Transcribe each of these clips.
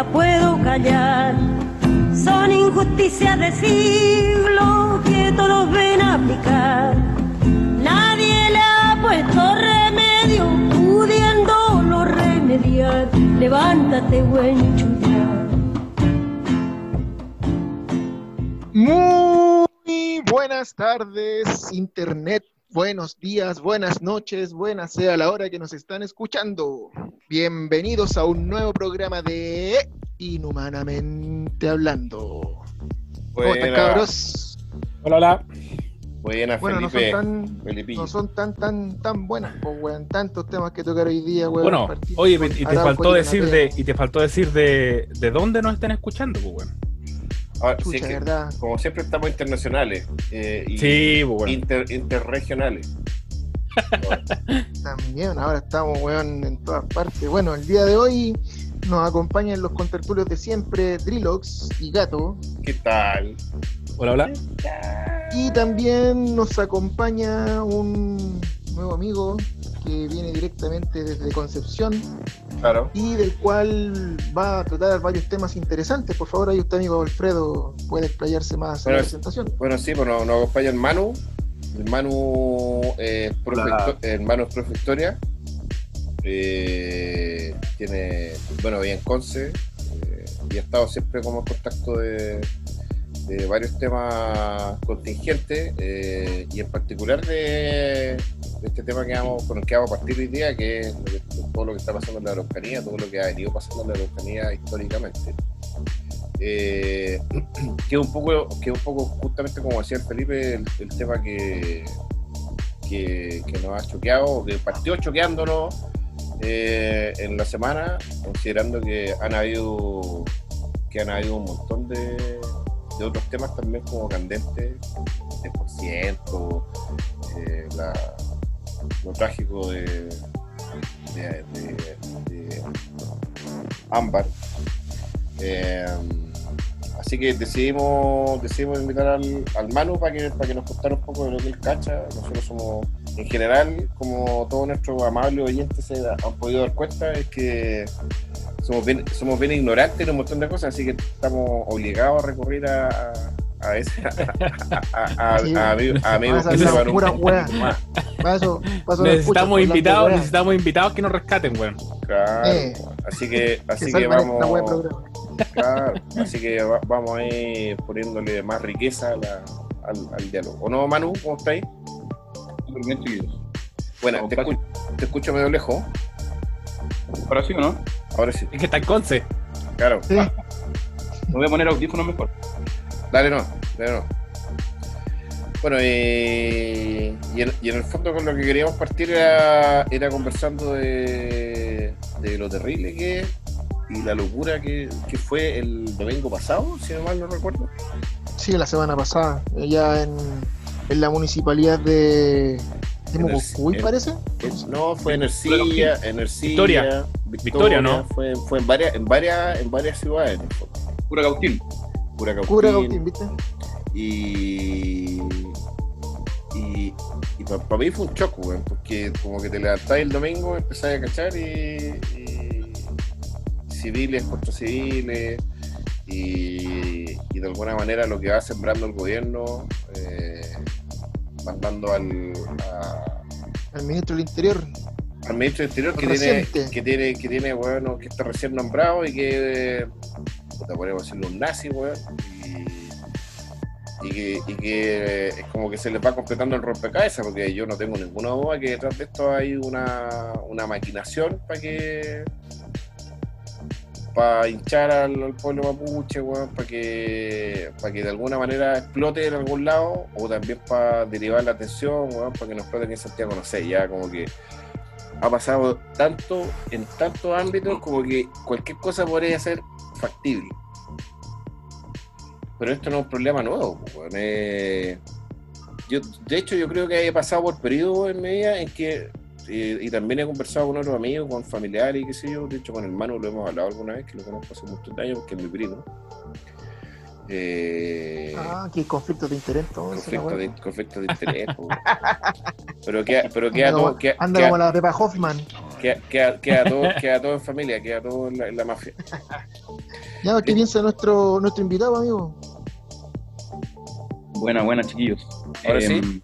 la puedo callar. Son injusticias de siglo que todos ven aplicar. Nadie le ha puesto remedio, pudiéndolo remediar. Levántate, buen chullar. Muy buenas tardes, Internet. Buenos días, buenas noches, buenas sea la hora que nos están escuchando. Bienvenidos a un nuevo programa de Inhumanamente Hablando. ¿Cómo están, Buena. cabros? Hola, hola. Buena, Bueno, no son Felipe. tan, no son tan, tan, tan buenas, pues, weón. Tantos temas que tocar hoy día, weón. Bueno, oye, con y te faltó decir de, y te faltó decir de, de dónde nos están escuchando, pues bueno. Ahora, sí, Chucha, que, ¿verdad? como siempre estamos internacionales eh, y Sí, pues bueno. inter- interregionales. También, ahora estamos, weón, en todas partes. Bueno, el día de hoy nos acompañan los contertulios de siempre, Drilox y Gato. ¿Qué tal? Hola, hola. Y también nos acompaña un nuevo amigo que viene directamente desde Concepción Claro. y del cual va a tratar varios temas interesantes. Por favor, ahí usted, amigo Alfredo, puede explayarse más en Bueno, la es- presentación. Bueno, sí, pues nos, nos acompaña el Manu. El Manu, eh, profe, el Manu es profe de historia. Eh, tiene, bueno, bien Conce. eh, y ha estado siempre como en contacto de, varios temas contingentes. eh, y en particular de, este tema que vamos, con el que vamos a partir hoy día, que es todo lo que está pasando en la Araucanía, todo lo que ha venido pasando en la Araucanía históricamente. Que un poco, que un poco justamente como decía el Felipe, el, tema que, que, que nos ha choqueado, que partió choqueándonos eh, en la semana, considerando que han habido que han habido un montón de, de otros temas también como candentes, el por ciento, eh, lo trágico de- de Ámbar. Eh, así que decidimos, decidimos invitar al, al Manu para que, para que nos contara un poco de lo que él cacha. Nosotros somos, en general, como todos nuestros amables oyentes se han podido dar cuenta, es que somos bien, somos bien ignorantes en un montón de cosas, así que estamos obligados a recurrir a, a, a ese, a, a, a, Sí. a amigos, que sepan un wea. más. Necesitamos invitados, necesitamos invitados que nos rescaten, weón. Claro. Eh. Así que, así que vamos. Claro, así que va- vamos a ir poniéndole más riqueza a la- al, al diálogo. ¿O no, Manu? ¿Cómo estáis? Súper bien, chiquillos. Bueno, te, escu- te escucho medio lejos. Ahora sí o no? Ahora sí, Es que está en Conce. claro. Sí. Me voy a poner audífonos mejor. Dale, no, dale, no. Bueno, eh, y, en, y en el fondo con lo que queríamos partir era, era conversando de, de lo terrible que es y la locura que, que fue el domingo pasado, si no mal no recuerdo. Sí, la semana pasada, ya en, en la municipalidad de, de en- parece. No, fue en Ercilla, en Ercilla, Victoria. Victoria, ¿no? Fue, fue en varias, en varias, en varias ciudades. Curacautín. Cura Gautín, ¿viste? Y. Y, y para mí fue un choco, weón, porque como que te levantás el domingo, empezás a cachar y, y civiles contra civiles y, y de alguna manera lo que va sembrando el gobierno, eh, mandando al, a- El ministro del Interior. al ministro del Interior que tiene, que tiene, que tiene, bueno, que está recién nombrado y que puta, podemos decirle un nazi, weón, y, y que, y que es como que se le va completando el rompecabezas, porque yo no tengo ninguna duda que detrás de esto hay una, una maquinación para que para hinchar al, pueblo mapuche, weón, para que, para que de alguna manera explote en algún lado, o también para derivar la atención, weón, para que nos exploten en Santiago, no sé, ya como que ha pasado tanto en tantos ámbitos como que cualquier cosa podría ser factible. Pero esto no es un problema nuevo. weón. Eh, yo, de hecho, yo creo que he pasado por periodos en medida en que, eh, y también he conversado con otros amigos, con familiares y qué sé yo, de hecho con el hermano lo hemos hablado alguna vez, que lo conozco hace muchos años porque es mi primo. Eh, Ah, que conflicto de interés, todo conflicto, de, conflicto de interés. pero queda, pero queda Anda todo, como- queda- Anda queda- como la Pepa Hoffman. Queda, queda- queda todo, queda todo en familia, queda todo en la, en la mafia. Ya, ¿qué piensa nuestro, nuestro invitado, amigo? Buena, buena, chiquillos. Ahora Em, ¿sí?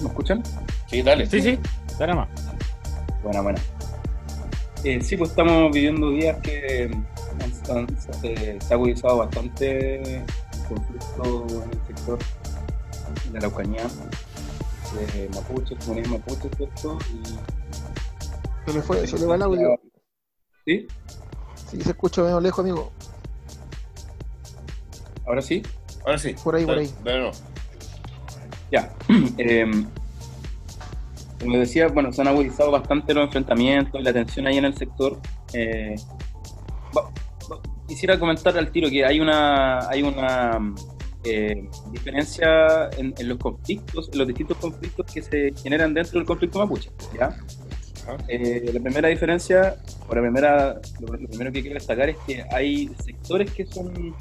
¿Me escuchan? Sí, dale. Sí, sí, dale más. Buena, buena. Eh, sí, pues estamos viviendo días que han- han- se, se ha agudizado bastante el conflicto en el sector de la Araucanía, de Mapuche, comunidad Mapuche, ¿cierto? Y, Se le fue, se le va el audio. ¿Sí? Sí, se escucha medio lejos, amigo. ¿Ahora sí? Ahora sí. Por ahí, por ahí. dale, no. Ya. Em, como decía, bueno, se han agudizado bastante los enfrentamientos, la tensión ahí en el sector. Eh, quisiera comentar al tiro que hay una, hay una eh, diferencia en, los conflictos, en los distintos conflictos que se generan dentro del conflicto mapuche. Eh, la primera diferencia, o la primera, lo, primero que quiero destacar es que hay sectores que son,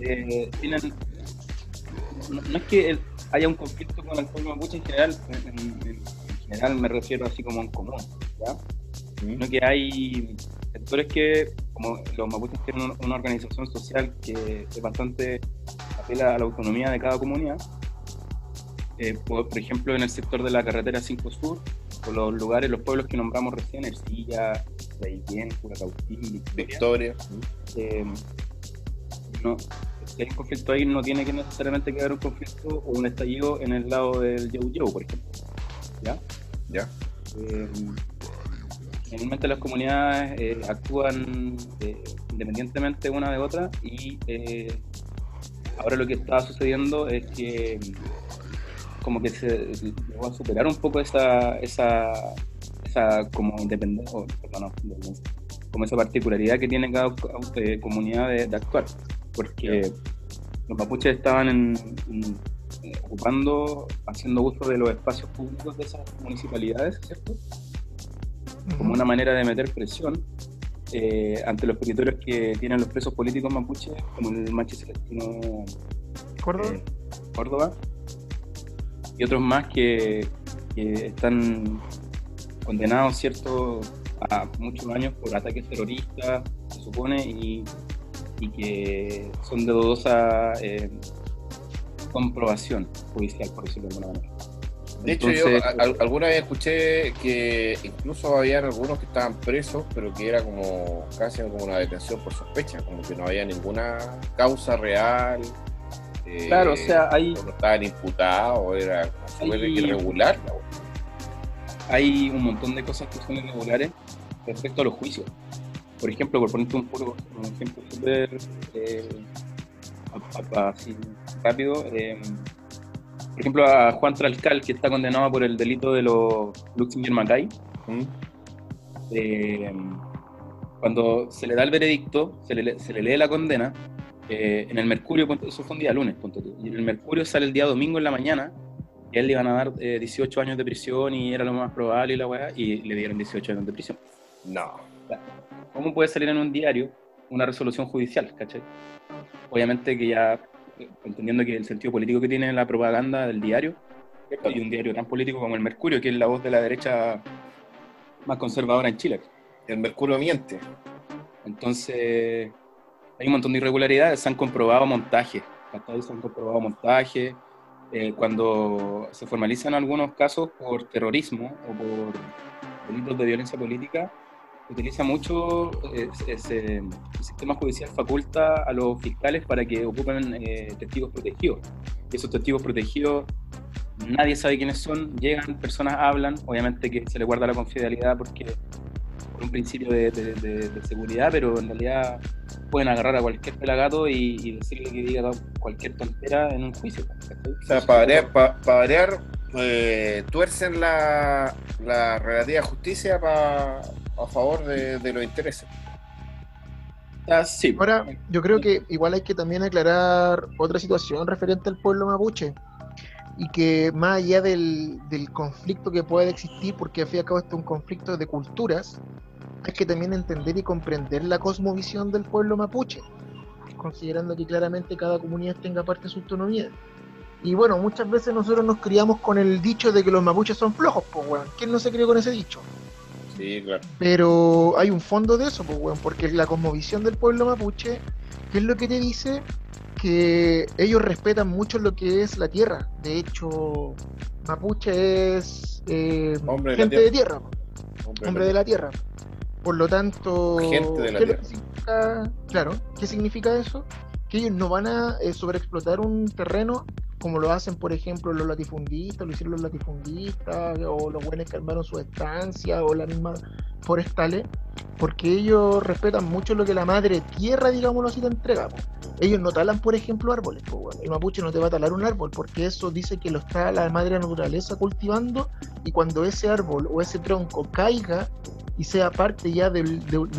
eh, tienen, no, es que el- haya un conflicto con el pueblo mapuche en general, en, en- en general me refiero así como en común, ¿ya? sino que hay sectores que, como los mapuches tienen un- una organización social que es bastante apela a la autonomía de cada comunidad, eh, por, por ejemplo en el sector de la carretera 5 Sur, o los lugares, los pueblos que nombramos recién, Ercilla, Traiguén, Curacautín, Victoria, Victoria. eh, no, si hay un conflicto ahí, no tiene que necesariamente quedar un conflicto o un estallido en el lado del Yau Yau, por ejemplo. ¿Ya? Ya. Eh, generalmente las comunidades eh, actúan eh, independientemente una de otra y eh, ahora lo que está sucediendo es que como que se llegó a superar un poco esa, esa, esa como independencia, perdón, no, como esa particularidad que tiene cada co- comunidad de, de actuar, porque los mapuches estaban en- en- eh, ocupando, haciendo uso de los espacios públicos de esas municipalidades, ¿cierto? como una manera de meter presión eh, ante los territorios que tienen los presos políticos mapuches, como el Machi Celestino ¿Córdoba? eh, Córdoba, y otros más que, que están condenados, ¿cierto?, a muchos años por ataques terroristas, se supone, y, y que son de dudosa eh, comprobación judicial, por decirlo de alguna manera. De hecho, Entonces, yo a- alguna vez escuché que incluso habían algunos que estaban presos, pero que era como casi como una detención por sospecha, como que no había ninguna causa real. eh, Claro, o sea, hay- o no estaban imputados, era súper Hay- irregular. hay un montón de cosas que son irregulares respecto a los juicios. Por ejemplo, por ponerte un, puro, un ejemplo súper eh, así rápido, eh, por ejemplo, a Juan Tralcal, que está condenado por el delito de los Luxinger Macay, ¿Mm? eh, cuando se le da el veredicto, se le, se le lee la condena, eh, en el Mercurio, eso fue un día lunes, y en el Mercurio sale el día domingo en la mañana, a él le iban a dar eh, 18 años de prisión y era lo más probable y la weá, y le dieron 18 años de prisión. No. ¿Cómo puede salir en un diario una resolución judicial, cachai? Obviamente que ya, eh, entendiendo que el sentido político que tiene la propaganda del diario, y un diario tan político como el Mercurio, que es la voz de la derecha más conservadora en Chile. El Mercurio miente. Entonces, hay un montón de irregularidades, se han comprobado montajes, ¿cachai? se han comprobado montajes, eh, cuando se formalizan algunos casos por terrorismo o por delitos de violencia política, utiliza mucho, eh, ese- el sistema judicial faculta a los fiscales para que ocupen eh, testigos protegidos. Y esos testigos protegidos, nadie sabe quiénes son, llegan, personas hablan, obviamente que se le guarda la confidencialidad porque por un principio de, de- de- de seguridad, pero en realidad pueden agarrar a cualquier pelagato y, y decirle que diga cualquier tontera en un juicio. O sea, para variar, pa- pa variar, eh, tuercen la, la relativa justicia pa- a favor de, de los intereses. Ah, sí. Ahora, yo creo que igual hay que también aclarar otra situación referente al pueblo mapuche. Y que más allá del, del conflicto que puede existir, porque al fin y al cabo esto es un conflicto de culturas, hay que también entender y comprender la cosmovisión del pueblo mapuche, considerando que claramente cada comunidad tenga parte de su autonomía. Y bueno, muchas veces nosotros nos criamos con el dicho de que los mapuches son flojos, pues weón. ¿Quién no se crió con ese dicho? Sí, claro. Pero hay un fondo de eso, pues, weón, porque la cosmovisión del pueblo mapuche, ¿qué es lo que te dice? Que ellos respetan mucho lo que es la tierra. De hecho, mapuche es eh, Hombre de gente de tierra, po, hombre de la tierra. Por lo tanto, Gente de la ¿qué es lo tierra. que significa? Claro, ¿qué significa eso? Que ellos no van a eh, sobreexplotar un terreno como lo hacen, por ejemplo, los latifundistas, lo hicieron los latifundistas, o los buenos que armaron su estancia, o las mismas forestales, porque ellos respetan mucho lo que la madre tierra, digámoslo así, te entrega. Ellos no talan, por ejemplo, árboles. El mapuche no te va a talar un árbol, porque eso dice que lo está la madre naturaleza cultivando, y cuando ese árbol o ese tronco caiga y sea parte ya de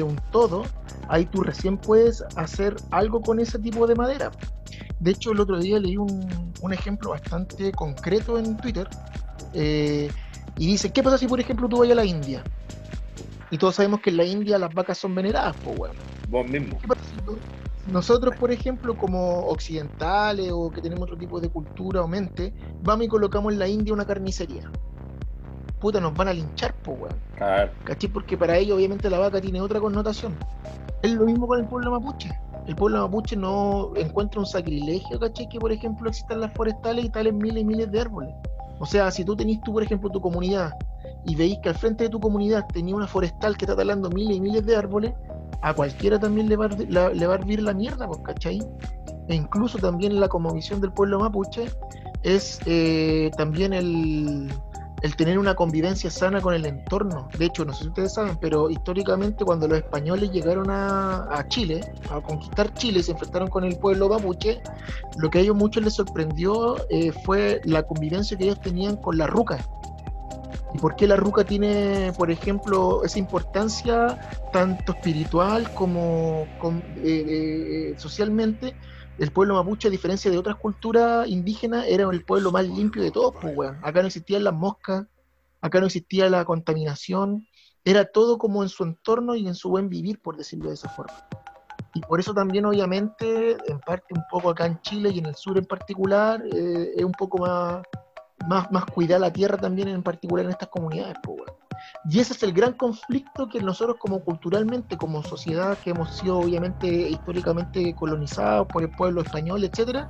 un todo, ahí tú recién puedes hacer algo con ese tipo de madera. De hecho, el otro día leí un, un ejemplo bastante concreto en Twitter eh, y dice, ¿qué pasa si por ejemplo tú vas a la India? Y todos sabemos que en la India las vacas son veneradas, pues bueno. Vos mismo. ¿Qué pasa si tú- nosotros, por ejemplo, como occidentales o que tenemos otro tipo de cultura o mente, vamos y colocamos en la India una carnicería? Puta, nos van a linchar, pues weón. Claro. ¿Cachai? Porque para ellos obviamente la vaca tiene otra connotación. Es lo mismo con el pueblo mapuche. El pueblo mapuche no encuentra un sacrilegio, ¿cachai? Que por ejemplo existan las forestales y tales miles y miles de árboles. O sea, si tú tenés tú, por ejemplo, tu comunidad y veis que al frente de tu comunidad tenía una forestal que está talando miles y miles de árboles, a cualquiera también le va la- le va a hervir la mierda, pues, ¿cachai? E incluso también la cosmovisión del pueblo mapuche es eh, también el, el tener una convivencia sana con el entorno. De hecho, no sé si ustedes saben, pero históricamente cuando los españoles llegaron a, Chile, a conquistar Chile, se enfrentaron con el pueblo mapuche, lo que a ellos muchos les sorprendió eh, fue la convivencia que ellos tenían con la ruca. ¿Y por qué la ruca tiene, por ejemplo, esa importancia tanto espiritual como com- eh, eh, socialmente? El pueblo mapuche, a diferencia de otras culturas indígenas, era el pueblo más limpio de todos, pues, weón. Acá no existían las moscas, acá no existía la contaminación, era todo como en su entorno y en su buen vivir, por decirlo de esa forma. Y por eso también, obviamente, en parte un poco acá en Chile y en el sur en particular, eh, es un poco más, más, más cuidar la tierra también, en particular en estas comunidades, pues, weón. Y ese es el gran conflicto que nosotros como culturalmente, como sociedad que hemos sido obviamente históricamente colonizados por el pueblo español, etcétera,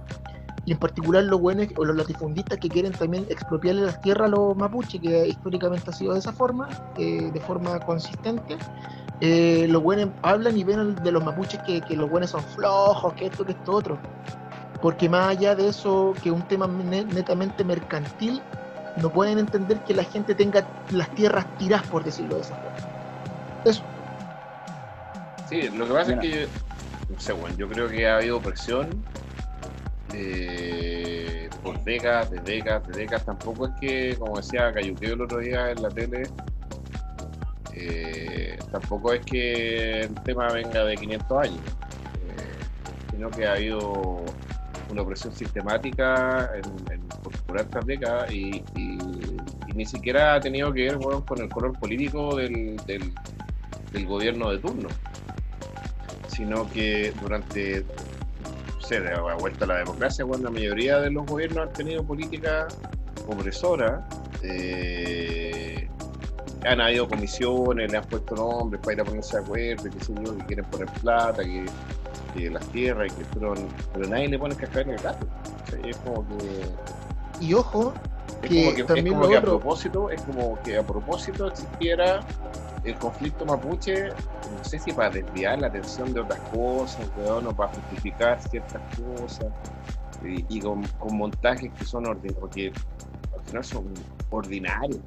y en particular los buenos o los latifundistas que quieren también expropiarle las tierras a los mapuches, que históricamente ha sido de esa forma, eh, de forma consistente. eh, los buenos hablan y ven de los mapuches que, que los buenos son flojos, que esto, que esto, otro. Porque más allá de eso, que un tema ne- netamente mercantil, no pueden entender que la gente tenga las tierras tiradas, por decirlo de esa forma. Eso. Sí, lo que pasa Mira. es que, no sé, bueno, yo creo que ha habido presión eh, por décadas, de décadas, de décadas. Tampoco es que, como decía Cayuqueo el otro día en la tele, eh, tampoco es que el tema venga de 500 años, eh, sino que ha habido una presión sistemática en, en, por, hartas décadas y, ni siquiera ha tenido que ver con el color político del, del- gobierno de turno, sino que durante, no sé, la vuelta a la democracia, cuando la mayoría de los gobiernos han tenido políticas opresoras, eh, han habido comisiones, le han puesto nombres para ir a ponerse de acuerdo, que quieren poner plata, que, que las tierras, y que fueron, pero nadie le pone cascabel en el gato. Es como que Y ojo, es Que como que, es también como lo que a propósito, es como que a propósito existiera el conflicto mapuche, no sé si para desviar la atención de otras cosas, weón, o para justificar ciertas cosas, y, y con, con montajes que son ordinarios, porque al final son ordinarios.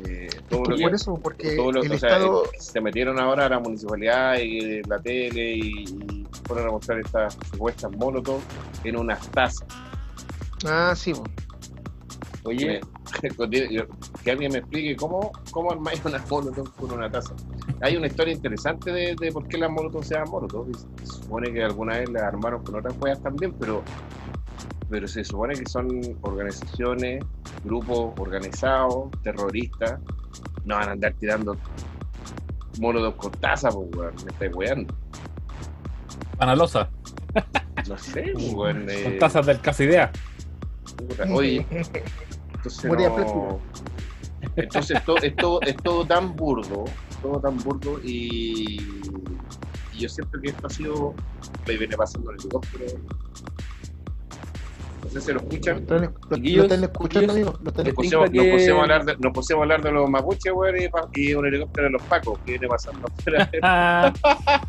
Eh, todo lo que, por eso, porque todo lo- el o sea, Estado, eh, se metieron ahora a la municipalidad y la tele y, y fueron a mostrar estas supuestas molotov en unas tazas. ah, sí, bo. Oye, que alguien me explique cómo, cómo armáis una molotov con una taza. Hay una historia interesante de, de por qué las molotov se llaman molotov. Se supone que alguna vez las armaron con otras juegas también, pero, pero se supone que son organizaciones, grupos organizados, terroristas. No van a andar tirando molotov con taza, pues, weón. Me estáis weando. Panalosa, No sé, pues, weón. eh, con tazas del Casidea. Oye, entonces no-. Entonces to- es, todo, es todo tan burdo, todo tan burdo y, y yo siento que esto ha sido, me viene pasando en el helicóptero. No sé si lo Lo escuchan. están, lo- lo están escuchando, amigos. Lo están Les Nos escuchando. pusimos, tinca nos que- pusimos a hablar de, nos pusimos a hablar de los mapuches, weón, y, un helicóptero de los pacos que viene pasando afuera.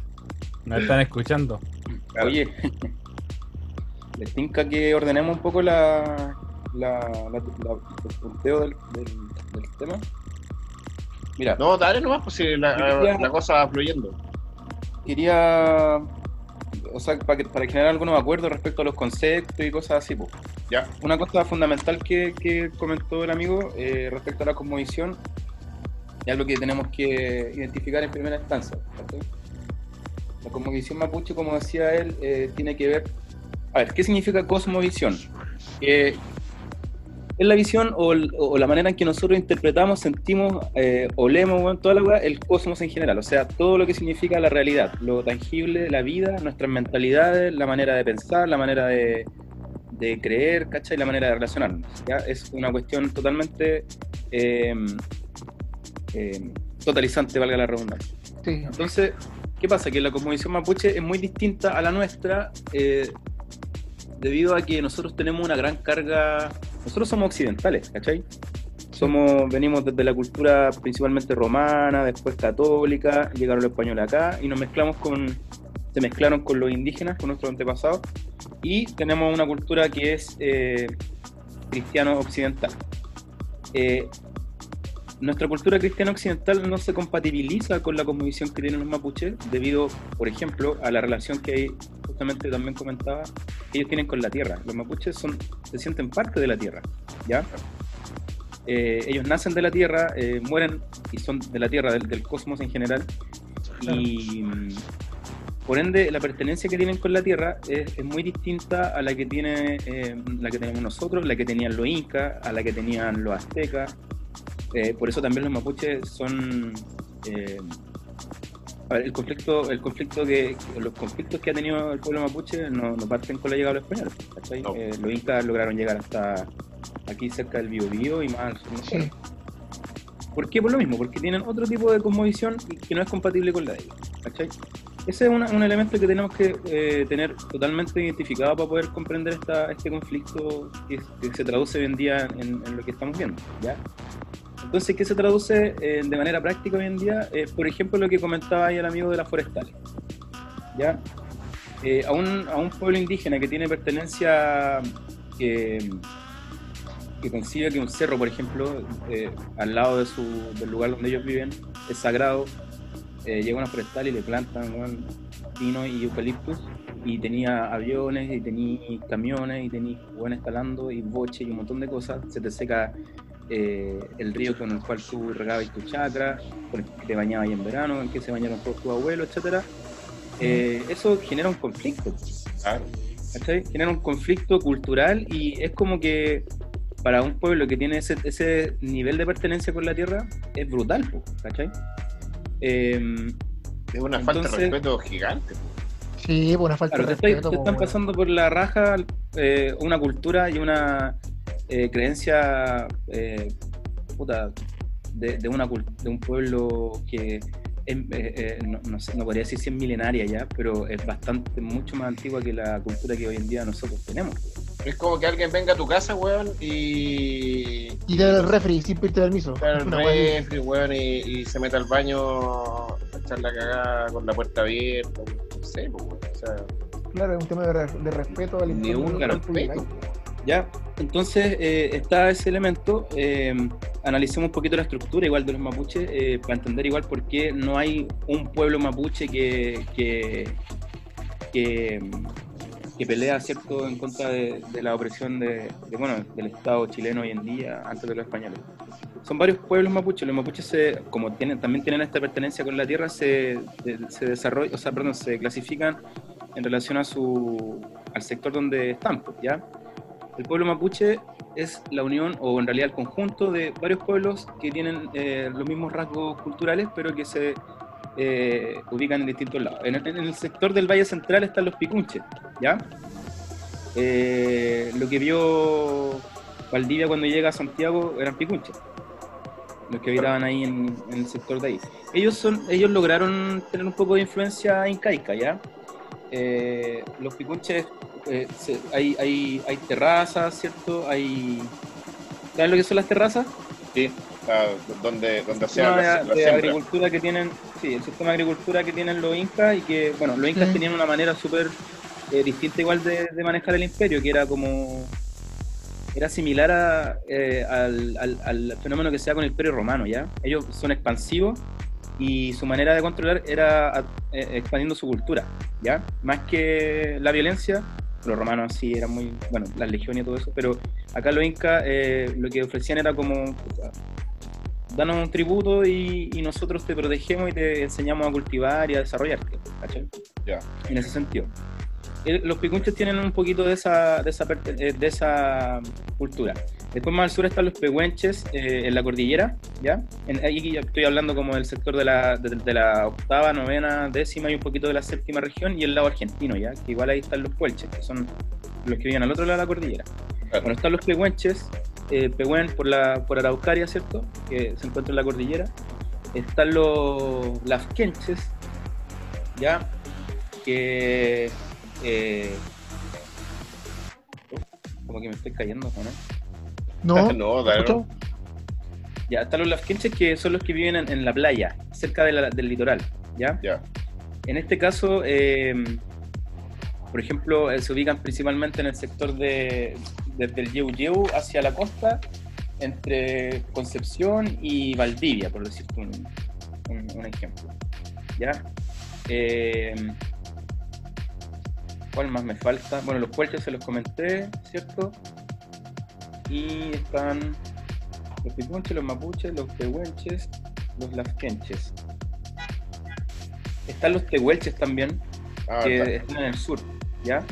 Nos están escuchando. Claro. Oye, les tinca que ordenemos un poco la, la, la- la- el punteo del, del, del tema. Mira, No, dale nomás, pues si la, Yo quería- la cosa va fluyendo. quería, o sea, para, que- para generar algunos acuerdos respecto a los conceptos y cosas así. po. Ya. Una cosa fundamental que, que comentó el amigo eh, respecto a la cosmovisión y algo que tenemos que identificar en primera instancia. ¿cachai? La cosmovisión mapuche, como decía él, eh, tiene que ver... A ver, ¿qué significa cosmovisión? Eh, es la visión o, el- o la manera en que nosotros interpretamos, sentimos, eh, olemos, bueno, toda la weá, el cosmos en general. O sea, todo lo que significa la realidad, lo tangible, la vida, nuestras mentalidades, la manera de pensar, la manera de, de creer, ¿cachai? La manera de relacionarnos. ¿ya? Es una cuestión totalmente eh, eh, totalizante, valga la redundancia. Sí. Entonces, ¿qué pasa? Que la cosmovisión mapuche es muy distinta a la nuestra eh, debido a que nosotros tenemos una gran carga, nosotros somos occidentales, ¿cachai? Somos, venimos desde la cultura principalmente romana, después católica, llegaron los españoles acá y nos mezclamos con, se mezclaron con los indígenas, con nuestros antepasados, y tenemos una cultura que es eh, cristiano occidental. Eh, nuestra cultura cristiana occidental no se compatibiliza con la cosmovisión que tienen los mapuches debido, por ejemplo, a la relación que hay, justamente también comentaba, que ellos tienen con la tierra. Los mapuches son, se sienten parte de la tierra, ¿ya? Eh, ellos nacen de la tierra, eh, mueren y son de la tierra, del, del cosmos en general, y mm, por ende la pertenencia que tienen con la tierra es, es muy distinta a la que tiene eh, la que tenemos nosotros, la que tenían los incas, a la que tenían los aztecas. Eh, por eso también los mapuches son eh, a ver, el conflicto, el conflicto que, los conflictos que ha tenido el pueblo mapuche no, no parten con la llegada de los españoles. ¿cachai? No. Eh, los incas lograron llegar hasta aquí cerca del Biobío y más no Sí. ¿Por qué? Por lo mismo, porque tienen otro tipo de cosmovisión y que no es compatible con la de ellos. ¿cachai? Ese es una- un elemento que tenemos que eh, tener totalmente identificado para poder comprender esta, este conflicto que, que se traduce hoy en día en, en lo que estamos viendo. ¿ya? Entonces, ¿qué se traduce eh, de manera práctica hoy en día? Eh, por ejemplo, lo que comentaba ahí el amigo de las forestales. ¿ya? Eh, a, un, a un pueblo indígena que tiene pertenencia, que, concibe que un cerro, por ejemplo, eh, al lado de su, del lugar donde ellos viven, es sagrado, eh, llega una forestal y le plantan weón, pino y eucaliptus, y tenía aviones, y tenía camiones, y tenía buenos talando, y boche, y un montón de cosas, se te seca eh, el río con el cual tú regabas tu chacra, con el que te bañabas ahí en verano, en que se bañaron todos tus abuelos, etcétera. Eh, eso genera un conflicto. Claro. ¿cachai? Genera un conflicto cultural y es como que para un pueblo que tiene ese, ese nivel de pertenencia con la tierra es brutal, ¿cachai? Em, Es una falta de respeto gigante. Sí, pues una falta Claro, de te, estoy- respeto. te están weón. pasando por la raja eh, una cultura y una eh, creencia eh, puta, de, de una, de un pueblo que es, eh, eh, no, no sé, no podría decir si es milenaria ya, pero es bastante, mucho más antigua que la cultura que hoy en día nosotros tenemos. Es como que alguien venga a tu casa, weón, y. Y te da el refri sin pedirte permiso. El refri, weón, y, y se mete al baño a echar la cagada con la puerta abierta, no sé, pues, weón, o sea, así. Claro, es un tema de, re- de respeto al Ni entorno un del respeto. ¿Ya? Entonces eh, está ese elemento, eh, analicemos un poquito la estructura igual de los mapuches eh, para entender igual por qué no hay un pueblo mapuche que, que, que, pelea cierto en contra de, la opresión de, de, bueno, del Estado chileno hoy en día antes de los españoles. Son varios pueblos mapuches, los mapuches se, como tienen, también tienen esta pertenencia con la tierra, se, se desarrollan, o sea, perdón, se clasifican en relación a su, al sector donde están, pues, ¿ya? El pueblo mapuche es la unión, o en realidad el conjunto de varios pueblos que tienen eh, los mismos rasgos culturales, pero que se eh, ubican en distintos lados. En el, en el sector del Valle Central están los picunches, ¿ya? Eh, lo que vio Valdivia cuando llega a Santiago eran picunches. los que habitaban ahí en, en el sector de ahí. Ellos son, ellos lograron tener un poco de influencia incaica, ¿ya? Eh, los picunches, eh, se- hay, hay, hay terrazas, ¿cierto? Hay... ¿Saben lo que son las terrazas? Sí, donde, donde El sea sistema la, de, la de agricultura que tienen, sí, el sistema de agricultura que tienen los incas y que, bueno, los incas tenían una manera súper eh, distinta igual de, de manejar el imperio, que era como, era similar a, eh, al, al- al fenómeno que se da con el imperio romano, ¿ya? Ellos son expansivos y su manera de controlar era eh, expandiendo su cultura, ¿ya? Más que la violencia, los romanos sí eran muy, bueno, las legiones y todo eso, pero acá los incas eh, lo que ofrecían era como, danos un tributo y, y nosotros te protegemos y te enseñamos a cultivar y a desarrollarte, ¿cachai? Ya. En ese sentido. Los picunches tienen un poquito de esa, de esa, eh, de esa cultura. Después más al sur están los pehuenches eh, en la cordillera, ¿ya? En, estoy hablando como del sector de la, de, de la octava, novena, décima y un poquito de la séptima región y el lado argentino, ¿ya? Que igual ahí están los puelches, que son los que viven al otro lado de la cordillera. Claro. Bueno, están los pehuenches, eh, Pehuen por, la, por Araucaria, ¿cierto? Que se encuentra en la cordillera. Están los lafkenches, ¿ya? Que... eh, como que me estoy cayendo, ¿o ¿no? No, No, ¿escuchó? Ya, están los lafkenches que son los que viven en, en la playa, cerca de la- del litoral, ¿ya? Ya, En este caso, eh, por ejemplo, eh, se ubican principalmente en el sector de, desde el Yeu Yeu hacia la costa, entre Concepción y Valdivia, por decirte un, un- un ejemplo. ¿Ya? Eh, ¿Cuál más me falta? Bueno, los puertos se los comenté, ¿cierto? Y están los pipunches, los mapuches, los pehuenches, los lafkenches. Están los tehuelches también, Ah, que está. están en el sur, ¿ya?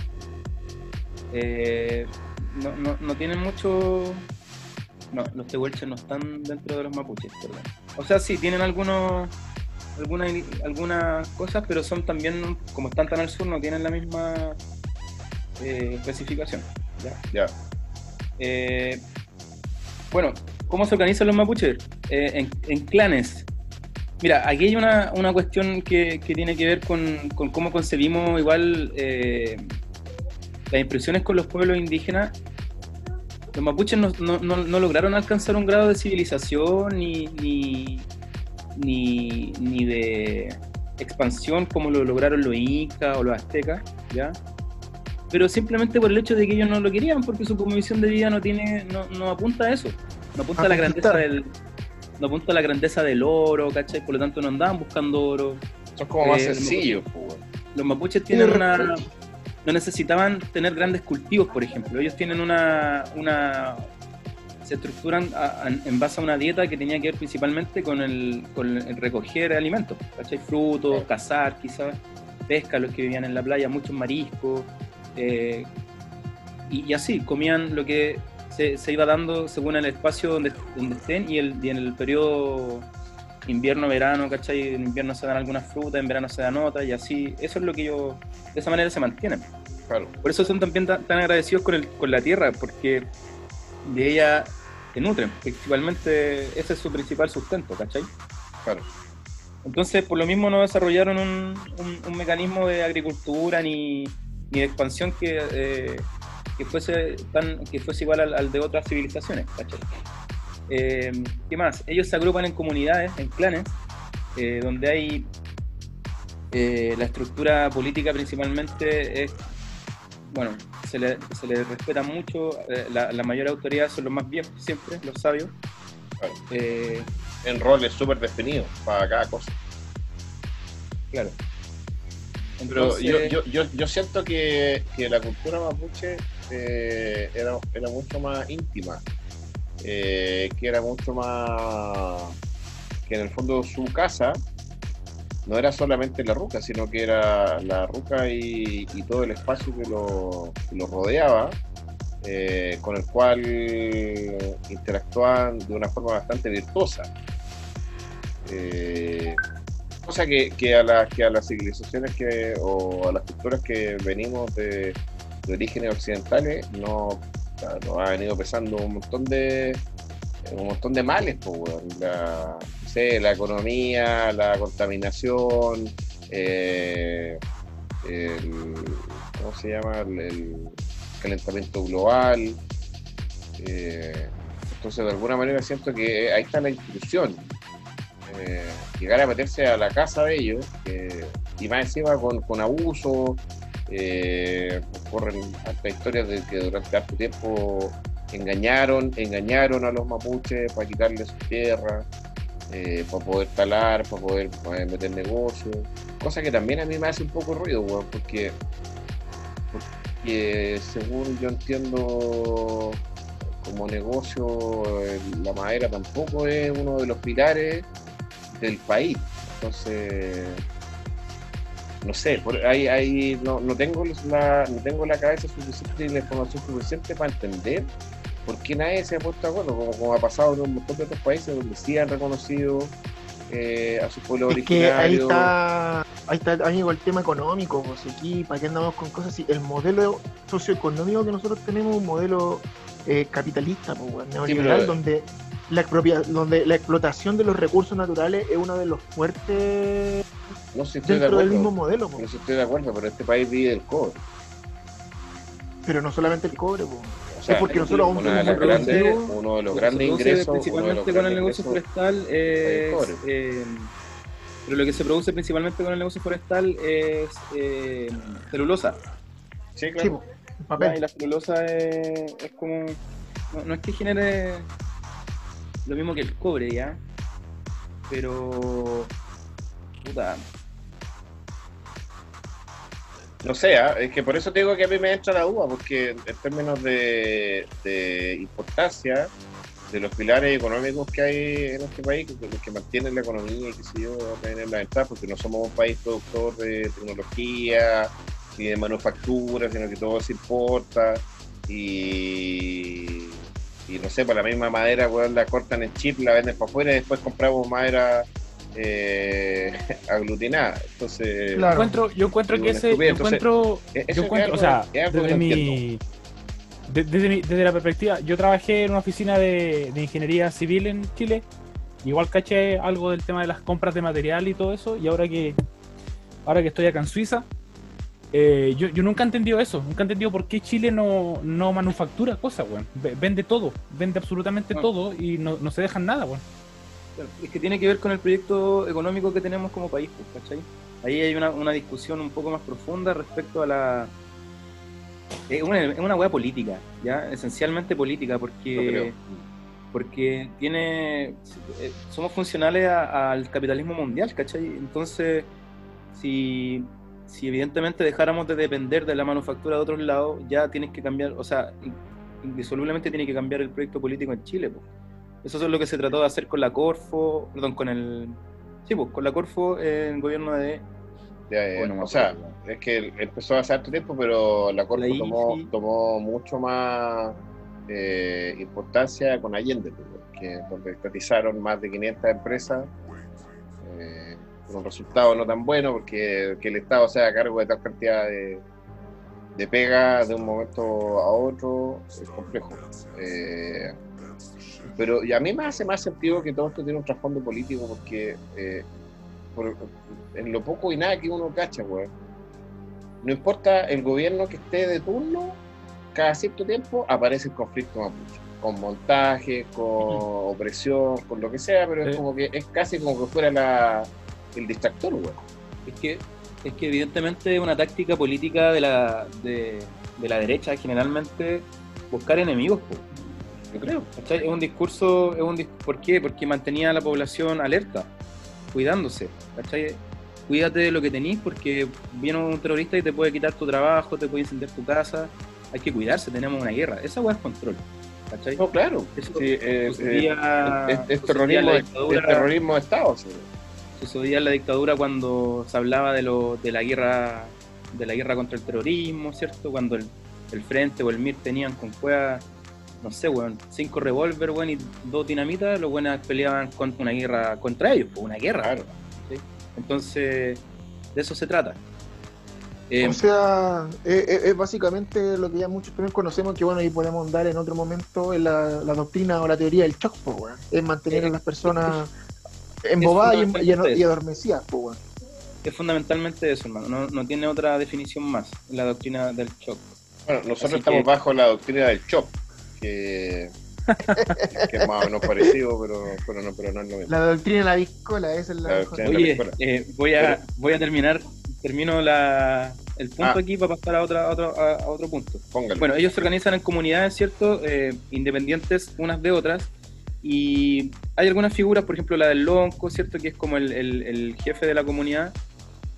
Eh, no, no, no tienen mucho... No, los tehuelches no están dentro de los mapuches, perdón. O sea, sí, tienen algunos algunas algunas cosas, pero son también, como están tan al sur, no tienen la misma eh, especificación, ¿ya? Ya. Eh, bueno, ¿cómo se organizan los mapuches? Eh, en, en clanes. Mira, aquí hay una, una cuestión que, que tiene que ver con, con cómo concebimos igual eh, las impresiones con los pueblos indígenas. Los mapuches no, no- no- no lograron alcanzar un grado de civilización ni, ni, ni, ni de expansión como lo lograron los incas o los aztecas, ¿ya? Pero simplemente por el hecho de que ellos no lo querían, porque su visión de vida no tiene, no, no apunta a eso, no apunta a, A la grandeza del, no apunta a la grandeza del oro, ¿cachai? Por lo tanto no andaban buscando oro. Son como más Eh, sencillos, pues. Los mapuches tienen Tiene una, no necesitaban tener grandes cultivos, por ejemplo. Ellos tienen una, una se estructuran a- a- en base a una dieta que tenía que ver principalmente con el, con el recoger alimentos, ¿cachai? Frutos, Sí. cazar quizás, pesca, los que vivían en la playa, muchos mariscos, eh, y, y así, comían lo que se, se iba dando según el espacio donde, donde estén y, el, y en el periodo invierno-verano, ¿cachai? En invierno se dan algunas frutas, en verano se dan otras, y así, eso es lo que ellos, de esa manera se mantienen. Claro. Por eso son también tan, tan agradecidos con, el, con la tierra, porque de ella se nutren. Principalmente ese es su principal sustento, ¿cachai? Claro. Entonces, por lo mismo no desarrollaron un, un- un mecanismo de agricultura ni, ni de expansión que, eh, que, fuese tan, que fuese igual al, al de otras civilizaciones. Eh, ¿Qué más? Ellos se agrupan en comunidades, en clanes, eh, donde hay eh, la estructura política principalmente es, bueno, se le, se le respeta mucho, la, la mayor autoridad son los más viejos siempre, los sabios. Claro. En roles súper definidos para cada cosa. claro. Pero yo, yo, yo, yo siento que, que la cultura mapuche eh, era, era mucho más íntima, eh, que era mucho más, que en el fondo su casa no era solamente la ruca, sino que era la ruca y, y todo el espacio que lo, que lo rodeaba, eh, con el cual interactuaban de una forma bastante virtuosa. Cosa que, que a las que a las civilizaciones que o a las culturas que venimos de, orígenes occidentales no nos ha venido pesando un montón de un montón de males, pues. La, la economía, la contaminación, eh, el, ¿cómo se llama? El, el calentamiento global. eh, entonces, de alguna manera siento que ahí está la intrusión. Eh, llegar a meterse a la casa de ellos, y más encima con, con abuso, eh, corren hartas historias de que durante harto tiempo engañaron, engañaron a los mapuches para quitarles su tierra, eh, para poder talar, para poder meter negocios, cosa que también a mí me hace un poco ruido, porque, porque según yo entiendo como negocio, la madera tampoco es uno de los pilares del país. Entonces, no sé, por ahí, ahí no, no tengo la, no tengo la cabeza suficiente y la información suficiente para entender por qué nadie se ha puesto de acuerdo, como, como ha pasado en un montón de otros países donde sí han reconocido eh, a su pueblo Es que ahí está, ahí está, amigo, el tema económico, pues aquí, ¿para qué andamos con cosas así? El modelo socioeconómico que nosotros tenemos es un modelo eh, capitalista, pues, neoliberal, pero- donde la expropia- donde la explotación de los recursos naturales es uno de los fuertes No sé si estoy de dentro del acuerdo. mismo modelo. No sé si estoy de acuerdo, pero este país vive del cobre. pero no solamente el cobre, pues. O sea, es porque nosotros aún una de grandes- uno de los Lo que grandes se produce ingresos, uno de principalmente con el negocio forestal es, cobre. eh, pero lo que se produce principalmente con el negocio forestal es eh, celulosa Sí, claro. Ya, papel. y la celulosa es, es como no, no es que genere lo mismo que el cobre ya pero puta No sé, ¿ah? es que por eso te digo que a mí me entra la duda, porque en términos de, importancia de los pilares económicos que hay en este país, que, los que mantienen la economía y que sé yo, tener la ventaja, porque no somos un país productor de tecnología ni de manufactura, sino que todo se importa y, y no sé, para la misma madera, weón, la cortan en chip, la venden para afuera y después compramos madera eh, aglutinada. Entonces, Claro. Encuentro, yo encuentro que ese, yo entonces, encuentro, e- yo encuentro, algo- o sea, mi, de- desde mi, desde la perspectiva, yo trabajé en una oficina de, de ingeniería civil en Chile, igual caché algo del tema de las compras de material y todo eso, y ahora que, ahora que estoy acá en Suiza, eh, yo, yo nunca he entendido eso, nunca he entendido por qué Chile no, no manufactura cosas, weón. Ve- Vende todo, vende absolutamente Ah. todo y no, no se dejan nada, weón. Es que tiene que ver con el proyecto económico que tenemos como país, pues, ¿cachai? Ahí hay una, una discusión un poco más profunda respecto a la... Es una, es una hueá política, ¿ya? Esencialmente política, porque, porque tiene... eh, Somos funcionales a- al capitalismo mundial, ¿cachai? Entonces, si, si evidentemente dejáramos de depender de la manufactura de otros lados, ya tienes que cambiar, o sea, in- indisolublemente tiene que cambiar el proyecto político en Chile, pues. Eso es lo que se trató de hacer con la Corfo, perdón, con el... Sí, pues, con la Corfo en el gobierno de... Bueno, o sea, es que empezó hace harto tiempo, pero la Corpo La tomó, tomó mucho más eh, importancia con Allende, que donde estatizaron más de 500 empresas, eh, con un resultado no tan bueno, porque que el Estado sea a cargo de tal cantidad de, de pega de un momento a otro es complejo. Eh, pero y a mí me hace más sentido que todo esto tiene un trasfondo político, porque eh, por- en lo poco y nada que uno cacha, weón. No importa el gobierno que esté de turno, cada cierto tiempo aparece el conflicto mapuche. Con montajes, con opresión, con lo que sea, pero es como que es casi como que fuera la, el distractor, weón. Es que, es que evidentemente es una táctica política de la, de, de la derecha generalmente buscar enemigos. Yo creo. ¿Cachai? Es un discurso, es un dis- ¿por qué? Porque mantenía a la población alerta, cuidándose, ¿cachai? Cuídate de lo que tenís porque viene un terrorista y te puede quitar tu trabajo, te puede incendiar tu casa, hay que cuidarse, tenemos una guerra, esa hueá es control, ¿cachai? No, claro. Eso Sí, eh, sucedía- eh, es, es sucedía terrorismo, es terrorismo de Estado. sí. Sucedía en la dictadura cuando se hablaba de lo de la guerra de la guerra contra el terrorismo, ¿cierto? Cuando el, el Frente o el MIR tenían con cueva, no sé, weón, cinco revólver, weón, y dos dinamitas, los buenos peleaban con una guerra contra ellos, pues una guerra. Claro. Entonces, de eso se trata. Eh, o sea, es, es- es básicamente lo que ya muchos también conocemos, que bueno, ahí podemos dar en otro momento en la, la doctrina o la teoría del shock, weón. Es mantener a las personas embobadas y, y, fundamentalmente y adormecidas, po, weón. es fundamentalmente eso, hermano. No, no tiene otra definición más, la doctrina del shock. Bueno, nosotros Así estamos que- bajo la doctrina del chop, que, que es más o menos parecido, pero, pero, no, pero no es lo mismo. La doctrina de la discola, esa es la La mejor. doctrina- Oye, película. eh, voy, a, voy a terminar, termino la, el punto Ah. aquí para pasar a, otra, a otro, a, otro punto. Póngalo. Bueno, ellos se organizan en comunidades, ¿cierto? Eh, independientes unas de otras. Y hay algunas figuras, por ejemplo, la del Lonco, ¿cierto? Que es como el, el- jefe de la comunidad.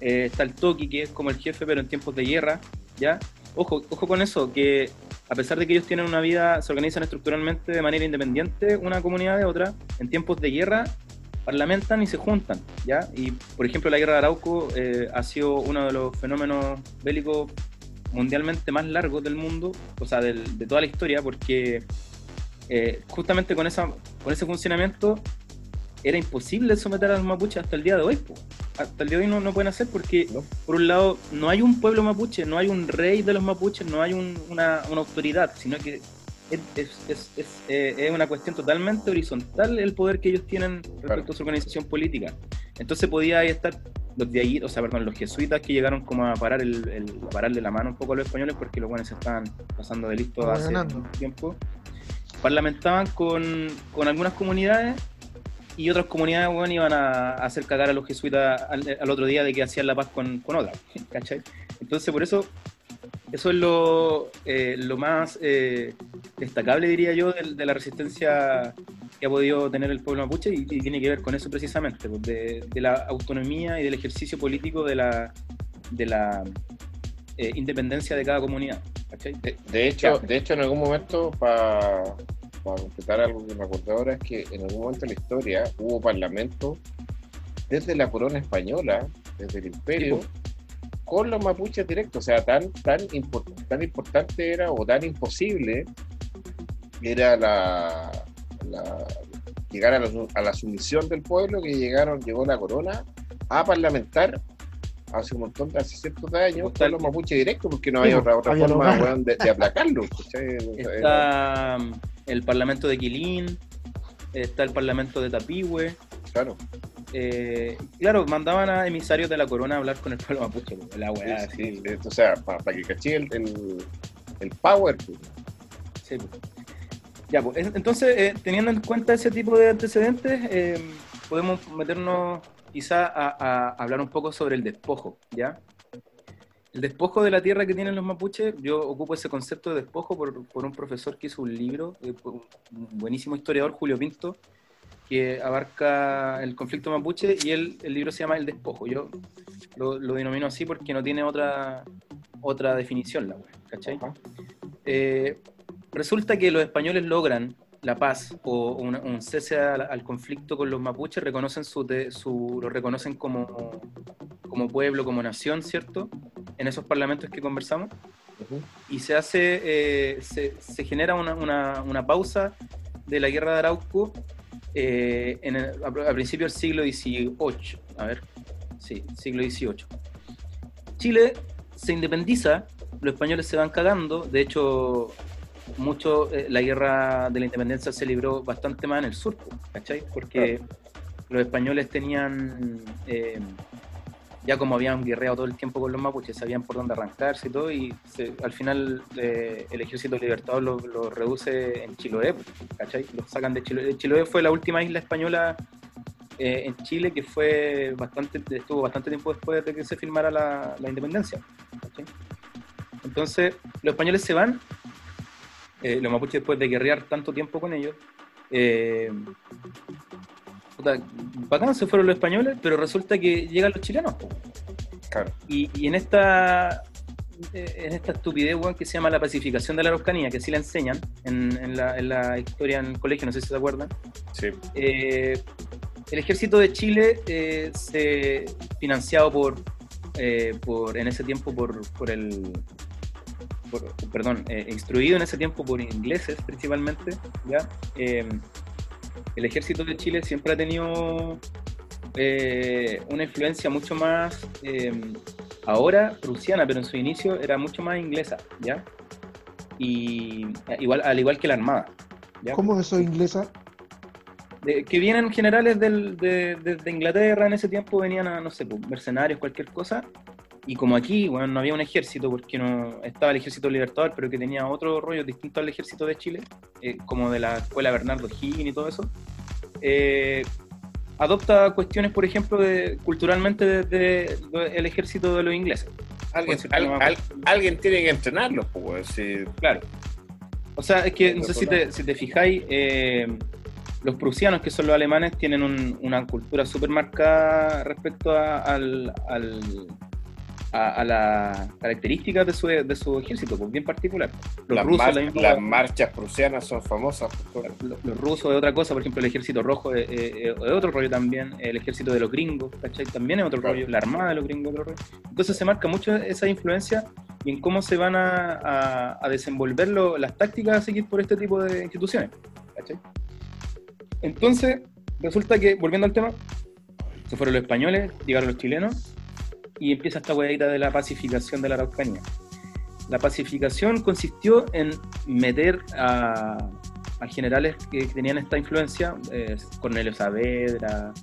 Eh, está el Toki, que es como el jefe, pero en tiempos de guerra, ¿ya? Ojo, ojo con eso, que a pesar de que ellos tienen una vida, se organizan estructuralmente de manera independiente una comunidad de otra, en tiempos de guerra parlamentan y se juntan, ¿ya? Y, por ejemplo, la guerra de Arauco eh, ha sido uno de los fenómenos bélicos mundialmente más largos del mundo, o sea, del- de toda la historia, porque eh, justamente con, esa, con ese funcionamiento era imposible someter a los mapuches hasta el día de hoy. po. Hasta el día de hoy no, no pueden hacer porque, No. por un lado, no hay un pueblo mapuche, no hay un rey de los mapuches, no hay un- una, una autoridad, sino que es, es- es- es, eh, es una cuestión totalmente horizontal el poder que ellos tienen respecto Claro. a su organización política. Entonces podía ahí estar los de ahí, o sea, perdón, los jesuitas que llegaron como a parar el, el- a pararle la mano un poco a los españoles porque los buenos se estaban pasando de listo hace ganando. tiempo. Parlamentaban con, con algunas comunidades y otras comunidades bueno, iban a, a hacer cagar a los jesuitas al, al otro día de que hacían la paz con, con otras. ¿cachai? Entonces, por eso, eso es lo, eh, lo más eh, destacable, diría yo, de, de la resistencia que ha podido tener el pueblo mapuche y, y tiene que ver con eso precisamente, pues, de, de la autonomía y del ejercicio político de la, de la eh, independencia de cada comunidad. ¿cachai? De, de hecho, de hecho, en algún momento, para completar algo que me acordé ahora, es que en algún momento en la historia hubo parlamento desde la corona española, desde el imperio, Sí, con los mapuches directos. O sea, tan, tan, tan importante era o tan imposible era la, la- llegar a la, a la sumisión del pueblo que llegaron, llegó la corona a parlamentar hace un montón de, hace ciertos años con los mapuches directos porque no había otra, otra había forma de, de aplacarlos. ¿cachai? O sea, era- Está el Parlamento de Quilín, está el Parlamento de Tapihue. claro. eh, claro, mandaban a emisarios de la corona a hablar con el pueblo mapuche. pues, La weá, Sí, así. sí, sí, o sea, para que caché el, el, el power. pues. Sí, pues. Ya, pues, en- entonces, eh, teniendo en cuenta ese tipo de antecedentes, eh, podemos meternos quizá a, a hablar un poco sobre el despojo, ¿ya? El despojo de la tierra que tienen los mapuches, yo ocupo ese concepto de despojo por, por un profesor que hizo un libro, eh, un buenísimo historiador, Julio Pinto, que abarca el conflicto mapuche y él, el libro se llama El despojo. Yo lo, lo denomino así porque no tiene otra, otra definición, la wea, ¿cachai? Eh, resulta que los españoles logran la paz o un, un cese al, al conflicto con los mapuches, reconocen su, su- lo reconocen como, como pueblo, como nación, ¿cierto? En esos parlamentos que conversamos. Y se hace, eh, se, se genera una, una- una pausa de la guerra de Arauco eh, en el- a, a principios del siglo XVIII. A ver, sí, siglo XVIII. Chile se independiza, los españoles se van cagando, de hecho, mucho eh, la guerra de la independencia se libró bastante más en el sur, ¿cachai? Porque los españoles tenían, eh, ya como habían guerreado todo el tiempo con los mapuches, sabían por dónde arrancarse y todo, y al final eh, el ejército libertador lo, reduce en Chiloé, ¿cachai? Lo sacan de Chiloé. Chiloé fue la última isla española eh, en Chile que fue bastante, estuvo bastante tiempo después de que se firmara la, la independencia. ¿cachai? Entonces, los españoles se van, eh, los mapuches después de guerrear tanto tiempo con ellos, eh, puta, bacán se fueron los españoles, pero resulta que llegan los chilenos. Claro. Y, y en esta eh, en esta estupidez weón, que se llama la pacificación de la Araucanía, que sí la enseñan en, en la, en la historia en el colegio, no sé si se acuerdan, Sí. eh, el ejército de Chile eh, se financiado por, eh, por en ese tiempo por, por el por- perdón eh, instruido en ese tiempo por ingleses principalmente ya Eh, el ejército de Chile siempre ha tenido eh, una influencia mucho más eh, ahora prusiana, pero en su inicio era mucho más inglesa, ¿ya? Y eh, igual, al igual que la Armada. ¿ya? ¿Cómo eso inglesa? De- que vienen generales del- de, de- de Inglaterra en ese tiempo, venían a, no sé, pues, mercenarios, cualquier cosa. Y como aquí, bueno, no había un ejército, porque no estaba el ejército libertador, pero que tenía otro rollo distinto al ejército de Chile, eh, como de la escuela Bernardo Higgins y todo eso, eh, adopta cuestiones, por ejemplo, de, culturalmente desde el ejército de los ingleses. Alguien, al- al- tiene que entrenarlos, pues, sí. Claro. O sea, es que no sé si te, si te fijáis, eh, los prusianos, que son los alemanes, tienen un- una cultura súper marcada respecto a, al, al- a, a las características de su, de su ejército, pues bien particular. Los Las, rusos, mar- la misma- las marchas prusianas son famosas. por- los, los rusos es otra cosa, por ejemplo, el ejército rojo es, es- es otro rollo también, el ejército de los gringos, ¿cachai? También es otro Claro. rollo, la armada de los gringos es otro rollo. Entonces se marca mucho esa influencia y en cómo se van a, a- a desenvolver lo- las tácticas a seguir por este tipo de instituciones, ¿cachai? Entonces, resulta que, volviendo al tema, se fueron los españoles, llegaron los chilenos y empieza esta huevita de la pacificación de la Araucanía. La pacificación consistió en meter a, a generales que tenían esta influencia, eh, Cornelio Saavedra,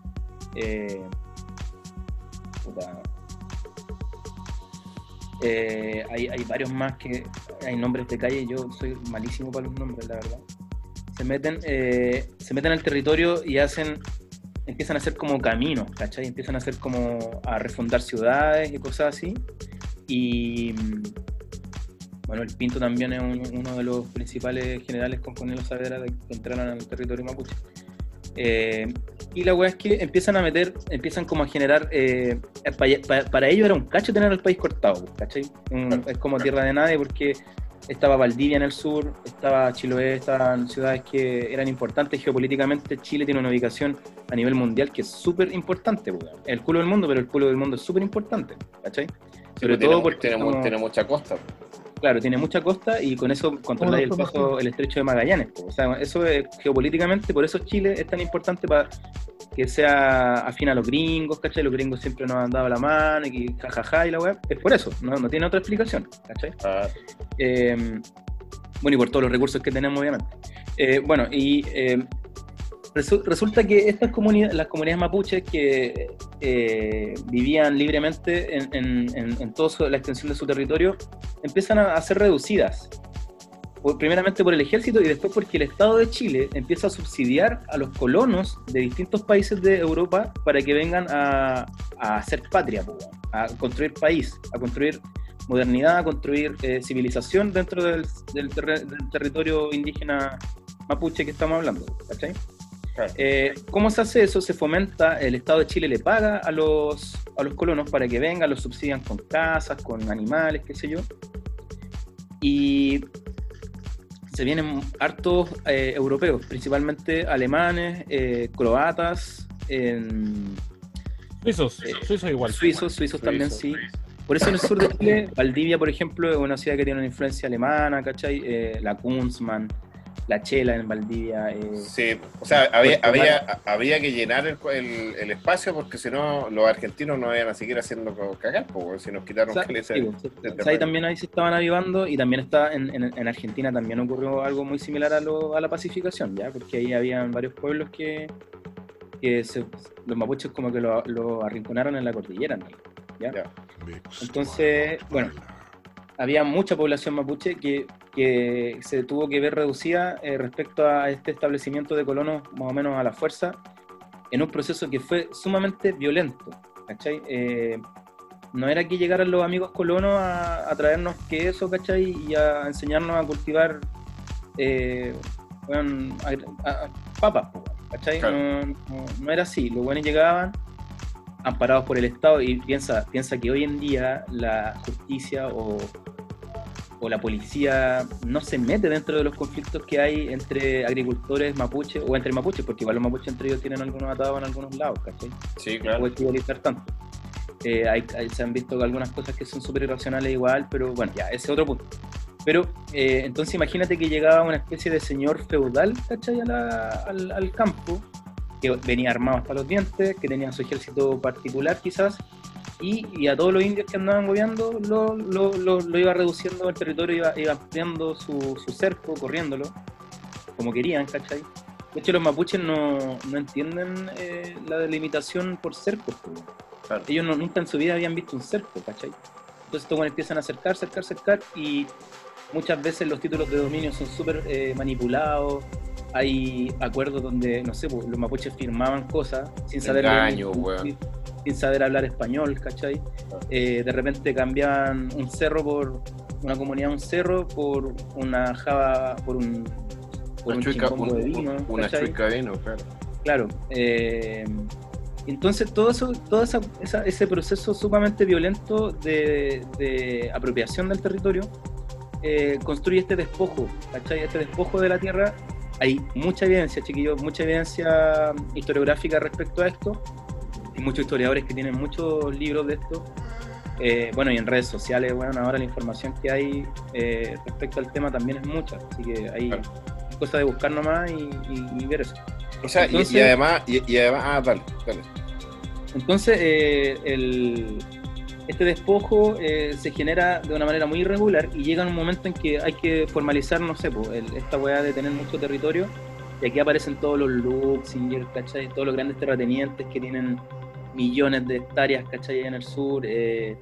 eh, eh, hay, hay varios más que hay nombres de calle, yo soy malísimo para los nombres, la verdad. Se meten, eh, se meten al territorio y hacen, empiezan a hacer como caminos, ¿cachai? Empiezan a hacer como a refundar ciudades y cosas así. Y mm, bueno, el Pinto también es un- uno de los principales generales con Cornelio Saavedra que entraron al territorio mapuche. Eh, y la weá es que empiezan a meter, empiezan como a generar, eh, pa- pa- para ellos era un cacho tener el país cortado, ¿cachai? Un- es como tierra de nadie porque estaba Valdivia en el sur, estaba Chiloé, estaban ciudades que eran importantes geopolíticamente. Chile tiene una ubicación a nivel mundial que es súper importante, el culo del mundo, pero el culo del mundo es súper importante, ¿cachai? Sobre todo tiene, porque tiene, mu- estamos- tiene mucha costa. Claro, tiene mucha costa y con eso controla el paso, el estrecho de Magallanes. O sea, eso es geopolíticamente, por eso Chile es tan importante para que sea afín a los gringos, ¿cachai? Los gringos siempre nos han dado la mano y jajaja y la web. Es por eso, no, no tiene otra explicación, ¿cachai? Ah, Eh, bueno, y por todos los recursos que tenemos, obviamente. Eh, bueno, y eh, resu- resulta que estas comunidades, las comunidades mapuches que eh, vivían libremente en, en- en- en toda la extensión de su territorio, empiezan a, ser reducidas. Por- primeramente por el ejército y después porque el Estado de Chile empieza a subsidiar a los colonos de distintos países de Europa para que vengan a, a hacer patria, a construir país, a construir modernidad, a construir eh, civilización dentro del, del territorio indígena mapuche que estamos hablando. ¿cachai? Claro. Eh, ¿Cómo se hace eso? Se fomenta, el Estado de Chile le paga a los, a los colonos para que vengan, los subsidian con casas, con animales, qué sé yo. Y se vienen hartos eh, europeos, principalmente alemanes, eh, croatas, en- Suizos, Eh, suizos igual. suizos, suizos también sí. Suizo. Por eso en el sur de Chile, Valdivia, por ejemplo, es una ciudad que tiene una influencia alemana, ¿cachai? Eh, la Kunzmann, la Chela en Valdivia. eh, Sí, o sea, había, había, había que llenar el, el- el espacio porque si no, los argentinos no iban a seguir haciendo cagar, pues, si nos quitaron O sea, sea, ahí terreno. también ahí se estaban avivando y también está en, en- en Argentina también ocurrió algo muy similar a, lo- a la pacificación, ¿ya? Porque ahí habían varios pueblos que, que se- los mapuches como que lo, lo arrinconaron en la cordillera, ¿no? ¿ya? Ya. Entonces, bueno, había mucha población mapuche que, que se tuvo que ver reducida eh, respecto a este establecimiento de colonos más o menos a la fuerza en un proceso que fue sumamente violento, ¿cachai? Eh, no era que llegaran los amigos colonos a, a traernos queso, ¿cachai? Y a enseñarnos a cultivar eh, bueno, a- a- papas, ¿cachai? Claro. No, no- no era así. Los buenos llegaban amparados por el Estado y piensa, piensa que hoy en día la justicia o, o la policía no se mete dentro de los conflictos que hay entre agricultores mapuches o entre mapuches, porque igual los mapuches entre ellos tienen algunos atados en algunos lados, ¿cachai? Sí, no claro. puede trivializar tanto. Eh, hay- hay- se han visto algunas cosas que son súper irracionales igual, pero bueno, ya, ese es otro punto. Pero eh, entonces imagínate que llegaba una especie de señor feudal, ¿cachai? A la- al, al campo, que venía armado hasta los dientes, que tenía su ejército particular quizás, y, a todos los indios que andaban gobernando lo, lo, lo, iba reduciendo el territorio, iba, iba ampliando su, su, cerco, corriéndolo, como querían, ¿cachai? De hecho, los mapuches no, no entienden eh, la delimitación por cercos. Ellos no, nunca en su vida habían visto un cerco, ¿cachai? Entonces, estos empiezan a acercar, acercar, acercar, y muchas veces los títulos de dominio son súper eh, manipulados, hay acuerdos donde, no sé, pues, los mapuches firmaban cosas sin saber, sin, saber hablar español, ¿cachai? Eh, de repente cambiaban un cerro por una comunidad, un cerro por una java, por un, por una chuica, de vino. Una chuica de vino, claro. Claro. Eh, entonces, todo eso, todo ese proceso sumamente violento de, apropiación del territorio eh, construye este despojo, ¿cachai? Este despojo de la tierra hay mucha evidencia, chiquillos, mucha evidencia historiográfica respecto a esto. Hay muchos historiadores que tienen muchos libros de esto. Eh, bueno, y en redes sociales, bueno, ahora la información que hay eh, respecto al tema también es mucha. Así que hay cosas de buscar nomás y, ver eso. O sea, y, además, y, además, ah, dale, dale. Entonces, eh, el, este despojo eh, se genera de una manera muy irregular y llega un momento en que hay que formalizar, no sé, esta weá de tener mucho territorio. Y aquí aparecen todos los Luxinger, ¿cachai? Todos los grandes terratenientes que tienen millones de hectáreas, ¿cachai? en el sur. Eh,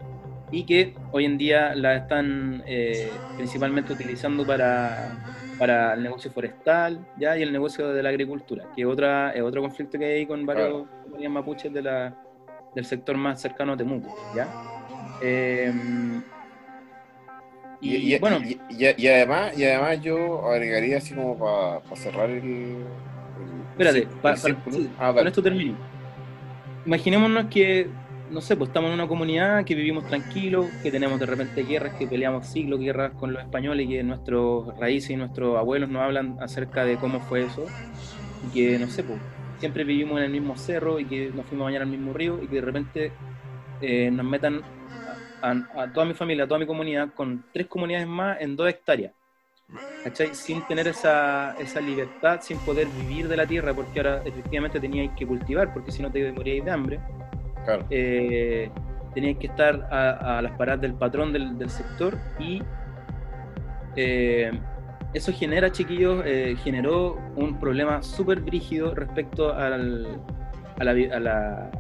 y que hoy en día la están eh, principalmente utilizando para, para el negocio forestal ¿ya? y el negocio de la agricultura, que otra, es otro conflicto que hay con varios mapuches de la, del sector más cercano a Temuco, ¿ya? Em, y, bueno. Y, además, y además yo agregaría así como para cerrar el. espérate, ah, con esto termino. Imaginémonos que, no sé, pues estamos en una comunidad que vivimos tranquilos, que tenemos de repente guerras, que peleamos siglos, guerras con los españoles, y que nuestros raíces y nuestros abuelos nos hablan acerca de cómo fue eso. Y que, no sé, pues siempre vivimos en el mismo cerro y que nos fuimos a bañar al mismo río y que de repente eh, nos metan a, toda mi familia, a toda mi comunidad, con tres comunidades más en dos hectáreas. ¿Cachai? Sin tener esa, esa libertad, sin poder vivir de la tierra, porque ahora efectivamente teníais que cultivar, porque si no te moríais de hambre. Claro. Eh, teníais que estar a, las paradas del patrón del, sector y eh, eso genera, chiquillos, eh, generó un problema súper brígido respecto al, a, la, a, la,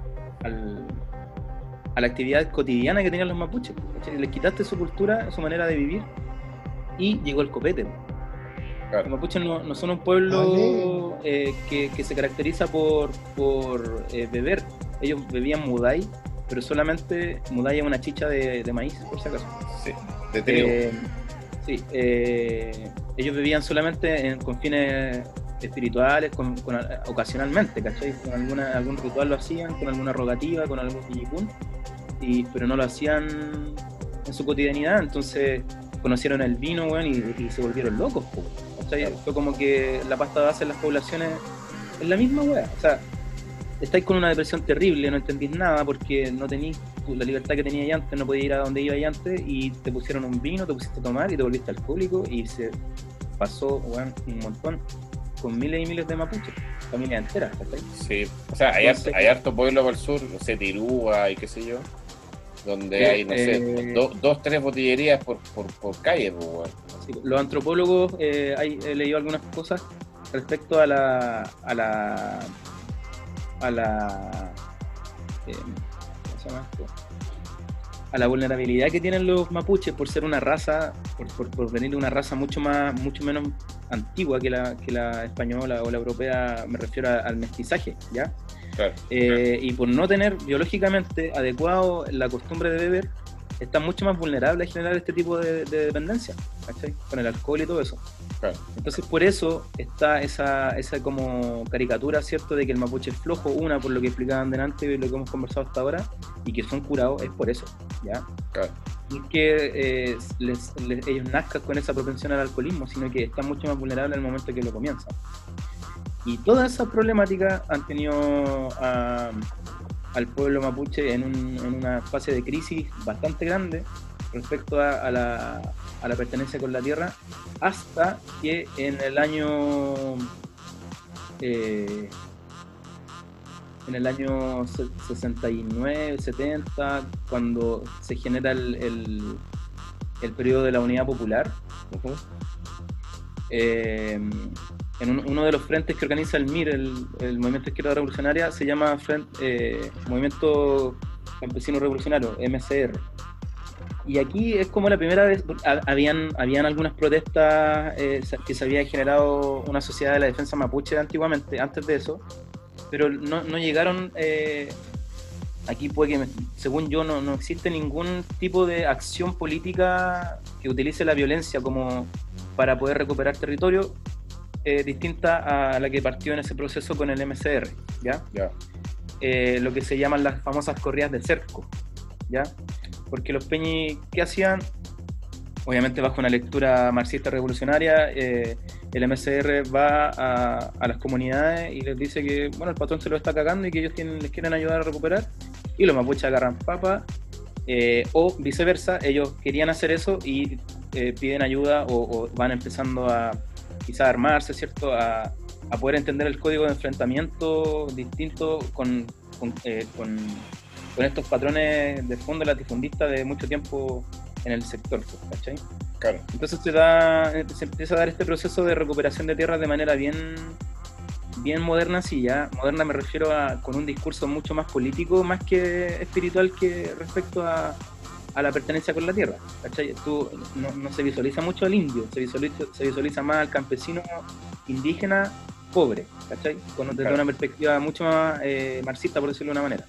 a la actividad cotidiana que tenían los mapuches. Les quitaste su cultura, su manera de vivir y llegó el copete. Los mapuches no, son un pueblo eh, que, que, se caracteriza por, por eh, beber. Ellos bebían mudai, pero solamente mudai es una chicha de, de maíz, por si acaso. Sí, de trigo. Sí, ellos vivían solamente con fines espirituales, con, ocasionalmente, ¿cachai? Con alguna, algún ritual lo hacían, con alguna rogativa, con algún yikun, y, pero no lo hacían en su cotidianidad, entonces conocieron el vino, weón, y, se volvieron locos, ¿cachai? Fue como que la pasta base en las poblaciones es la misma weá, o sea, estáis con una depresión terrible, no entendís nada porque no tenéis la libertad que teníais antes, no podías ir a donde ibais antes y te pusieron un vino, te pusiste a tomar y te volviste alcohólico y se pasó un montón con miles y miles de mapuches, familia entera, Sí, o sea, hay, harto, pueblo por el sur, no sé, Tirúa y qué sé yo, donde hay, no sé, eh, dos, tres botillerías por, por, calle, pues, los antropólogos, eh, hay, he leído algunas cosas respecto a la, a la a la eh, ¿cómo se llama esto? a la vulnerabilidad que tienen los mapuches por ser una raza, por, por, venir de una raza mucho más, mucho menos antigua que la, que la española o la europea, me refiero al mestizaje, ¿ya? Eh, y por no tener biológicamente adecuado la costumbre de beber, están mucho más vulnerables a generar este tipo de, dependencia, ¿cachai? Con el alcohol y todo eso. Entonces por eso está esa, esa como caricatura, ¿cierto? De que el mapuche es flojo, una por lo que explicaban delante y lo que hemos conversado hasta ahora, y que son curados, es por eso, ¿ya? Claro. No es que eh, ellos nazcan con esa propensión al alcoholismo, sino que están mucho más vulnerables el momento que lo comienzan. Y todas esas problemáticas han tenido al pueblo mapuche en, en, una fase de crisis bastante grande respecto a, la, a, la, pertenencia con la tierra, hasta que en el año... Eh, en el año 69, 70, cuando se genera el, el, periodo de la Unidad Popular. Eh, en uno de los frentes que organiza el MIR, el, Movimiento Izquierda Revolucionaria, se llama eh, Movimiento Campesino Revolucionario, MCR. Y aquí es como la primera vez, habían, habían algunas protestas eh, que se había generado una sociedad de la defensa mapuche antiguamente, antes de eso, pero no, no llegaron, eh, aquí puede que, según yo, no, no existe ningún tipo de acción política que utilice la violencia como para poder recuperar territorio eh, distinta a la que partió en ese proceso con el MCR, ¿ya? Eh, lo que se llaman las famosas corridas de cerco, ¿ya? Porque los peñi, ¿qué hacían? Obviamente bajo una lectura marxista revolucionaria, eh, el MCR va a, las comunidades y les dice que, bueno, el patrón se lo está cagando y que ellos tienen, les quieren ayudar a recuperar, y los mapuches agarran papa, o viceversa, ellos querían hacer eso y piden ayuda o, van empezando a, quizá armarse, ¿cierto? A, poder entender el código de enfrentamiento distinto con, eh, con, estos patrones de fondo latifundista de mucho tiempo en el sector, ¿cachai? Claro. Entonces se, da, se empieza a dar este proceso de recuperación de tierras de manera bien, bien moderna, sí, ya. Moderna me refiero a con un discurso mucho más político, más que espiritual que respecto a, a la pertenencia con la tierra. ¿cachai? Tú, no, se visualiza mucho al indio, se visualiza, se visualiza más al campesino indígena pobre, ¿cachai? Con, desde una perspectiva mucho más eh, marxista, por decirlo de una manera.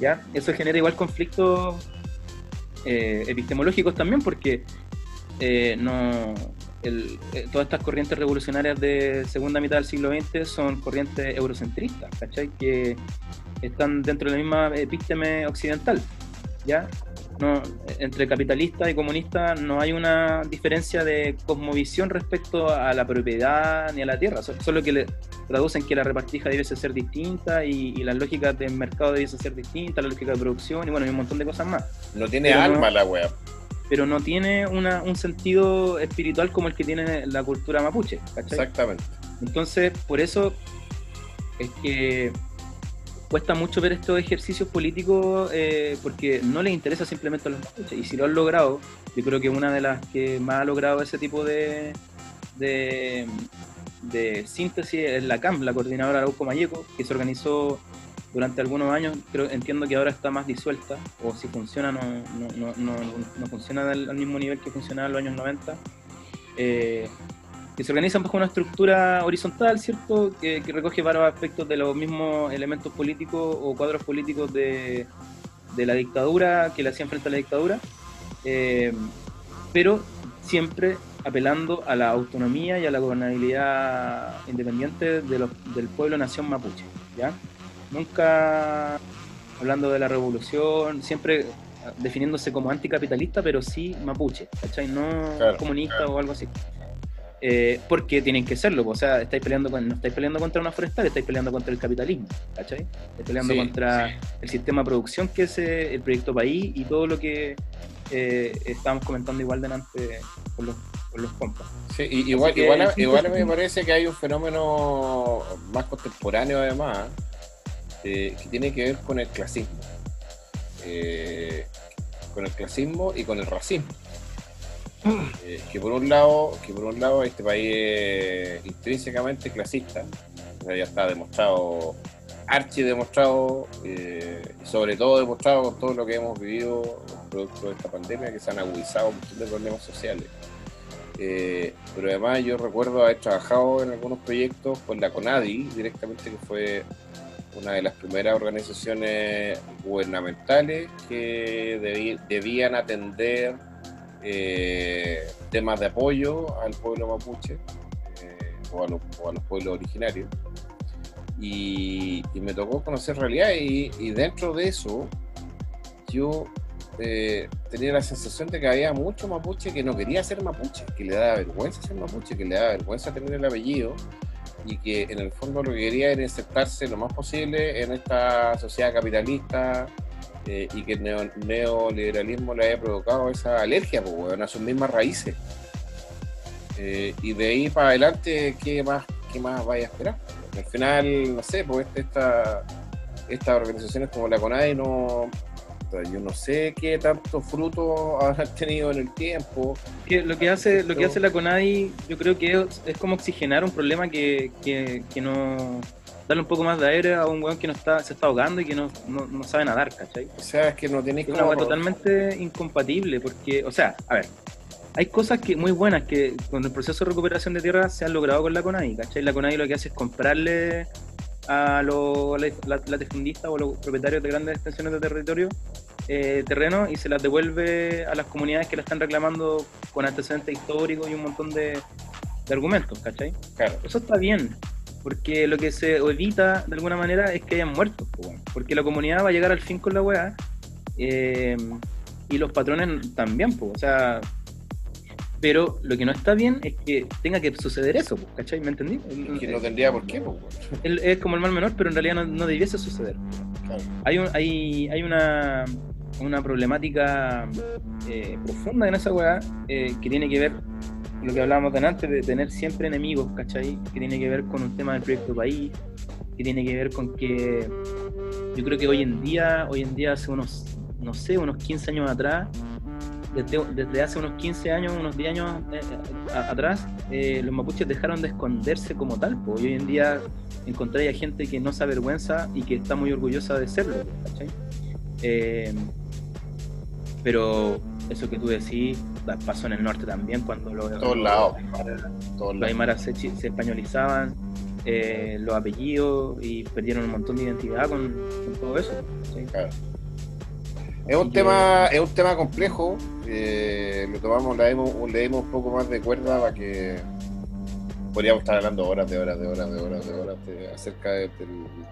¿Ya? Eso genera igual conflictos eh, epistemológicos también, porque eh, no, todas estas corrientes revolucionarias de segunda mitad del siglo XX son corrientes eurocentristas, ¿cachai? Que están dentro de la misma epísteme occidental, ¿ya? No, entre capitalista y comunista no hay una diferencia de cosmovisión respecto a la propiedad ni a la tierra, solo que le traducen que la repartija debe ser distinta y, las lógicas del mercado deben ser distintas, la lógica de producción y bueno, hay un montón de cosas más. No tiene alma la web. Pero no tiene una, un sentido espiritual como el que tiene la cultura mapuche, Exactamente. Entonces, por eso es que cuesta mucho ver estos ejercicios políticos eh, porque no les interesa simplemente los. Y si lo han logrado, yo creo que una de las que más ha logrado ese tipo de, de, síntesis es la CAM, la coordinadora Arauco Mayeco, que se organizó durante algunos años. Creo, entiendo que ahora está más disuelta, o si funciona, no, no, no, no funciona al, mismo nivel que funcionaba en los años 90 que se organizan bajo una estructura horizontal, ¿cierto? Que, recoge varios aspectos de los mismos elementos políticos o cuadros políticos de, la dictadura, que le hacían frente a la dictadura, eh, pero siempre apelando a la autonomía y a la gobernabilidad independiente de del pueblo-nación mapuche, ¿ya? Nunca hablando de la revolución, siempre definiéndose como anticapitalista, pero sí mapuche, ¿cachai? No comunista o algo así. Eh, porque tienen que serlo, o sea, estáis peleando con, no estáis peleando contra una forestal, estáis peleando contra el capitalismo, ¿cachai? Estáis peleando contra el sistema de producción que es eh, el proyecto país y todo lo que eh, estábamos comentando igual delante con los, con los compas. Sí, igual, igual, igual me parece que hay un fenómeno más contemporáneo además, que tiene que ver con el clasismo. con el clasismo y con el racismo. Eh, que por un lado, que por un lado este país es intrínsecamente clasista, ya está demostrado, archi demostrado, eh, sobre todo demostrado con todo lo que hemos vivido producto de esta pandemia, que se han agudizado un montón de problemas sociales. Eh, pero además yo recuerdo haber trabajado en algunos proyectos con la CONADI directamente, que fue una de las primeras organizaciones gubernamentales que debían atender eh, temas de apoyo al pueblo mapuche eh, o, a los, pueblos originarios. Y, me tocó conocer realidad y, dentro de eso yo eh, tenía la sensación de que había mucho mapuche que no quería ser mapuche, que le daba vergüenza ser mapuche, que le daba vergüenza tener el apellido y que en el fondo lo que quería era insertarse lo más posible en esta sociedad capitalista eh, y que el neoliberalismo le haya provocado esa alergia pues, a sus mismas raíces. Eh, y de ahí para adelante, ¿qué más, qué más vaya a esperar? Al final, no sé, pues este, esta, estas organizaciones como la CONAI no, yo no sé qué tanto fruto habrán tenido en el tiempo. Que lo que hace, lo que hace la CONAI, yo creo que es, como oxigenar un problema que, que, que, no darle un poco más de aire a un weón que no está, se está ahogando y que no, no, sabe nadar, ¿cachai? O sea, es que no tenéis Es una totalmente incompatible, porque, o sea, a ver, hay cosas que muy buenas que con el proceso de recuperación de tierra se han logrado con la CONAI, ¿cachai? La CONAI lo que hace es comprarle a los latifundistas o los propietarios de grandes extensiones de territorio eh, terreno y se las devuelve a las comunidades que la están reclamando con antecedentes históricos y un montón de, argumentos, ¿cachai? Claro. Eso está bien, porque lo que se evita de alguna manera es que hayan muertos, porque la comunidad va a llegar al fin con la weá eh, y los patrones también, pues, o sea, pero lo que no está bien es que tenga que suceder eso, ¿cachai? ¿Me entendí? Que no tendría por qué, Es como el mal menor, pero en realidad no, debiese suceder. Hay, hay, hay una, una problemática eh, profunda en esa weá eh, que tiene que ver lo que hablábamos antes, de tener siempre enemigos, ¿cachai? Que tiene que ver con un tema del proyecto país, que tiene que ver con que yo creo que hoy en día, hoy en día hace unos, no sé, unos 15 años atrás, desde, hace unos 15 años, unos 10 años eh, atrás, eh, los mapuches dejaron de esconderse como tal. y hoy en día encontré a gente que no se avergüenza y que está muy orgullosa de serlo. Eh, pero eso que tú decís pasó en el norte también, cuando los, Todos lados. los aymaras se, españolizaban, los apellidos y perdieron un montón de identidad con, todo eso. Es un, tema, es un tema complejo, eh, lo tomamos, le dimos, le dimos un poco más de cuerda para que podríamos estar hablando horas de horas de horas de horas de horas acerca del,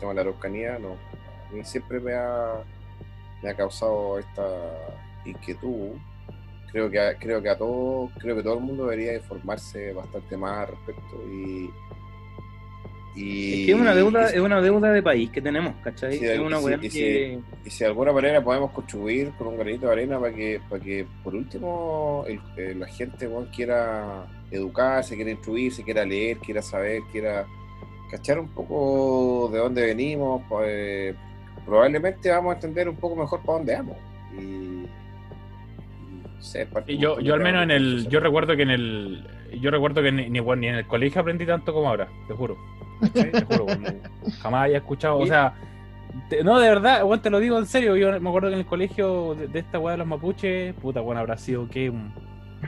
tema de la araucanía. No, a mí siempre me ha, me ha causado esta inquietud. Creo que, creo que a todos, creo que todo el mundo debería informarse bastante más al respecto y es que es una deuda, es una deuda de país que tenemos, ¿cachai? es una y, que... si, y si de alguna manera podemos contribuir con un granito de arena para que, para que por último eh, la gente quiera educarse, quiera instruirse, quiera leer, quiera saber, quiera cachar un poco de dónde venimos, pues, probablemente vamos a entender un poco mejor para dónde vamos. Y, yo, yo al menos en el, yo recuerdo que en el, yo recuerdo que ni, ni, ni en el colegio aprendí tanto como ahora, te juro. Jamás haya escuchado, o sea, no, de verdad, bueno, te lo digo en serio, yo me acuerdo que en el colegio de, esta weá de los mapuches, puta, bueno, habrá sido que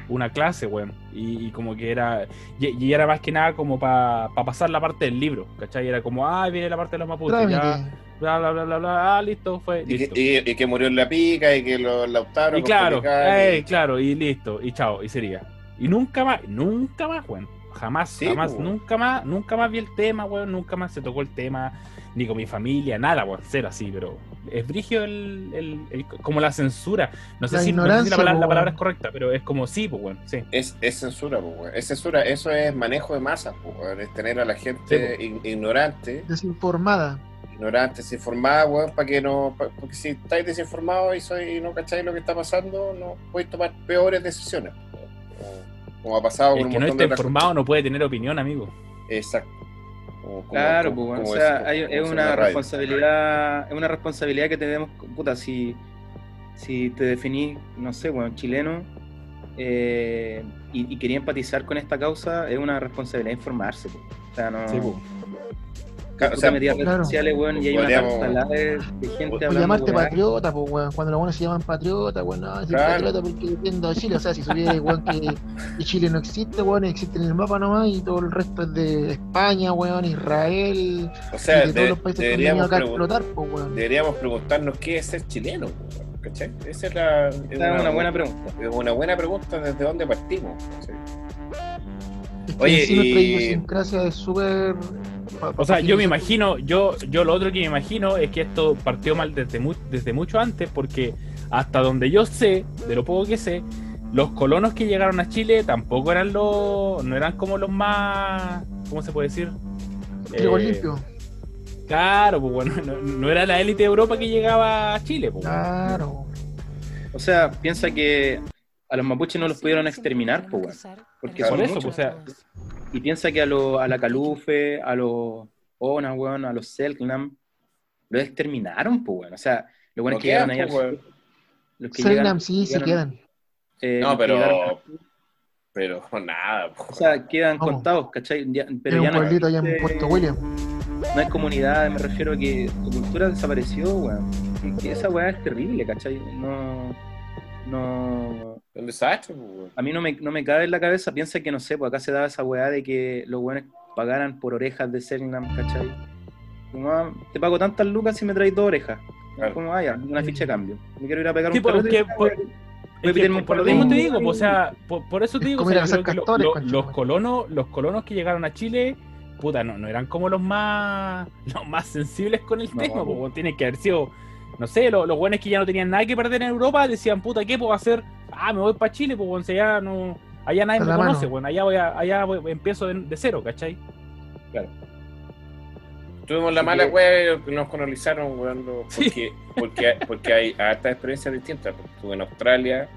una clase, weón, y, como que era, y, era más que nada como para pasar la parte del libro, ¿cachai? Era como, ah, viene la parte de los mapuches, ya, bla, bla, bla, bla, bla, ah, listo, fue, listo. Y, que murió en la pica, y que lo lautaron. Y claro, eh, claro, y listo, y chao, y sería. Y nunca más, nunca más, weón. Jamás, jamás, nunca más, nunca más vi el tema, weón, nunca más se tocó el tema, ni con mi familia, nada, weón, cero así, pero es brigio el, como la censura. No sé, si, la, palabra, es correcta, pero es como sí, pues, weón, sí. Es, censura, pues, weón. Es censura, eso es manejo de masas, pues, weón. Es tener a la gente ignorante. Desinformada. Ignorante, desinformada, weón, para que no. porque si estáis desinformados y, soy, no cacháis lo que está pasando, no podéis tomar peores decisiones. Como ha pasado El que no esté informado no puede tener opinión, amigo. Exacto. claro, pues, o sea, es, una responsabilidad, es una responsabilidad que tenemos, puta, si, si te definís, no sé, bueno, chileno, eh, y, quería empatizar con esta causa, es una responsabilidad informarse. Pues. O sea, no, sí, pues o sea, redes sociales, weón, y hay una de, de gente hablando. llamarte patriota, pues, weón. Cuando los buenos se llaman patriota, weón, no, es patriota porque defiendo a Chile. O sea, si supiera, weón, que, Chile no existe, weón, existe en el mapa nomás y todo el resto es de España, weón, Israel. O sea, de, todos los países deberíamos, acá explotar, pues, weón. deberíamos preguntarnos qué es ser chileno, weón. ¿Cachai? Esa es, la, es una, buena pregunta. Es una buena pregunta desde dónde partimos. ¿sí? Oye, y... nuestra idiosincrasia es súper o sea, yo me imagino, yo, yo lo otro que me imagino es que esto partió mal desde, desde mucho antes, porque hasta donde yo sé, de lo poco que sé, los colonos que llegaron a Chile tampoco eran los, no eran como los más, ¿cómo se puede decir? Eh, limpio. Claro, pues bueno, no, era la élite de Europa que llegaba a Chile. Pues, claro. O sea, piensa que a los mapuches no los pudieron exterminar, pues, Porque por eso, pues, o sea, y piensa que a, lo, a la Calufe, a los Ona, a los Selknam, lo exterminaron, pues, weón. O sea, los buenos No que llegaron quedan, ahí al pues, weón. sur, los que Surinam llegan- sí, sí llegaron- quedan. eh, No, los pero. llegaron- Pero nada, po. o sea, quedan ¿Cómo? contados, ¿cachai? Ya- pero es ya un no pueblito allá en Puerto William. No hay comunidad, me refiero a que su cultura desapareció, weón. Que esa weá es terrible, ¿cachai? No. No. A mí no me, no me cabe en la cabeza, piensa que no sé, pues acá se daba esa weá de que los weones pagaran por orejas de Selinam, ¿cachai? Como, ah, te pago tantas lucas si me traes dos orejas. Claro. Como, ah, ya, una ficha de cambio. Me quiero ir a pegar Sí, un porque- por- Es que por lo mismo te digo, pues, o sea, por, por eso te digo, o sea, que lo- lo- los colonos, los colonos que llegaron a Chile, puta, no, no eran como los más, los más sensibles con el No, tema, no. pues, weón, tienen que haber sido, no sé, los, los buenos que ya no tenían nada que perder en Europa decían, puta, ¿qué puedo hacer? Ah, me voy para Chile, pues, si allá no, allá nadie me conoce, mano. weón, allá voy a, allá voy- empiezo de, de cero, ¿cachai? Tuvimos la mala que- weá que nos colonizaron, weón, lo- Sí. porque, porque, porque hay hartas experiencias distintas. Porque Estuve en Australia,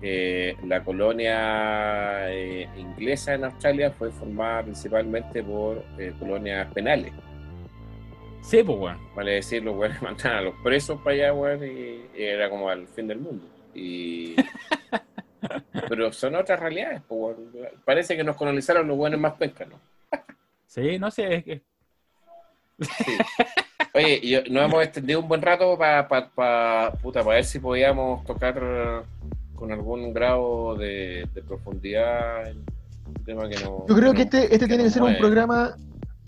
eh, la colonia eh, inglesa en Australia fue formada principalmente por eh, colonias penales. Sí, pues, weón. Vale decir, los weones mandaban a los presos para allá, weón, y, y era como al fin del mundo. Y... Pero son otras realidades, pues, weón. Parece que nos colonizaron los weones más pencas, ¿no? Sí, no sé, es que- Sí. Oye, yo- nos hemos extendido un buen rato para pa, pa- puta, para ver si podíamos tocar con algún grado de, de profundidad el tema que no. Yo creo que no- este, este tiene que ser un mueve. programa.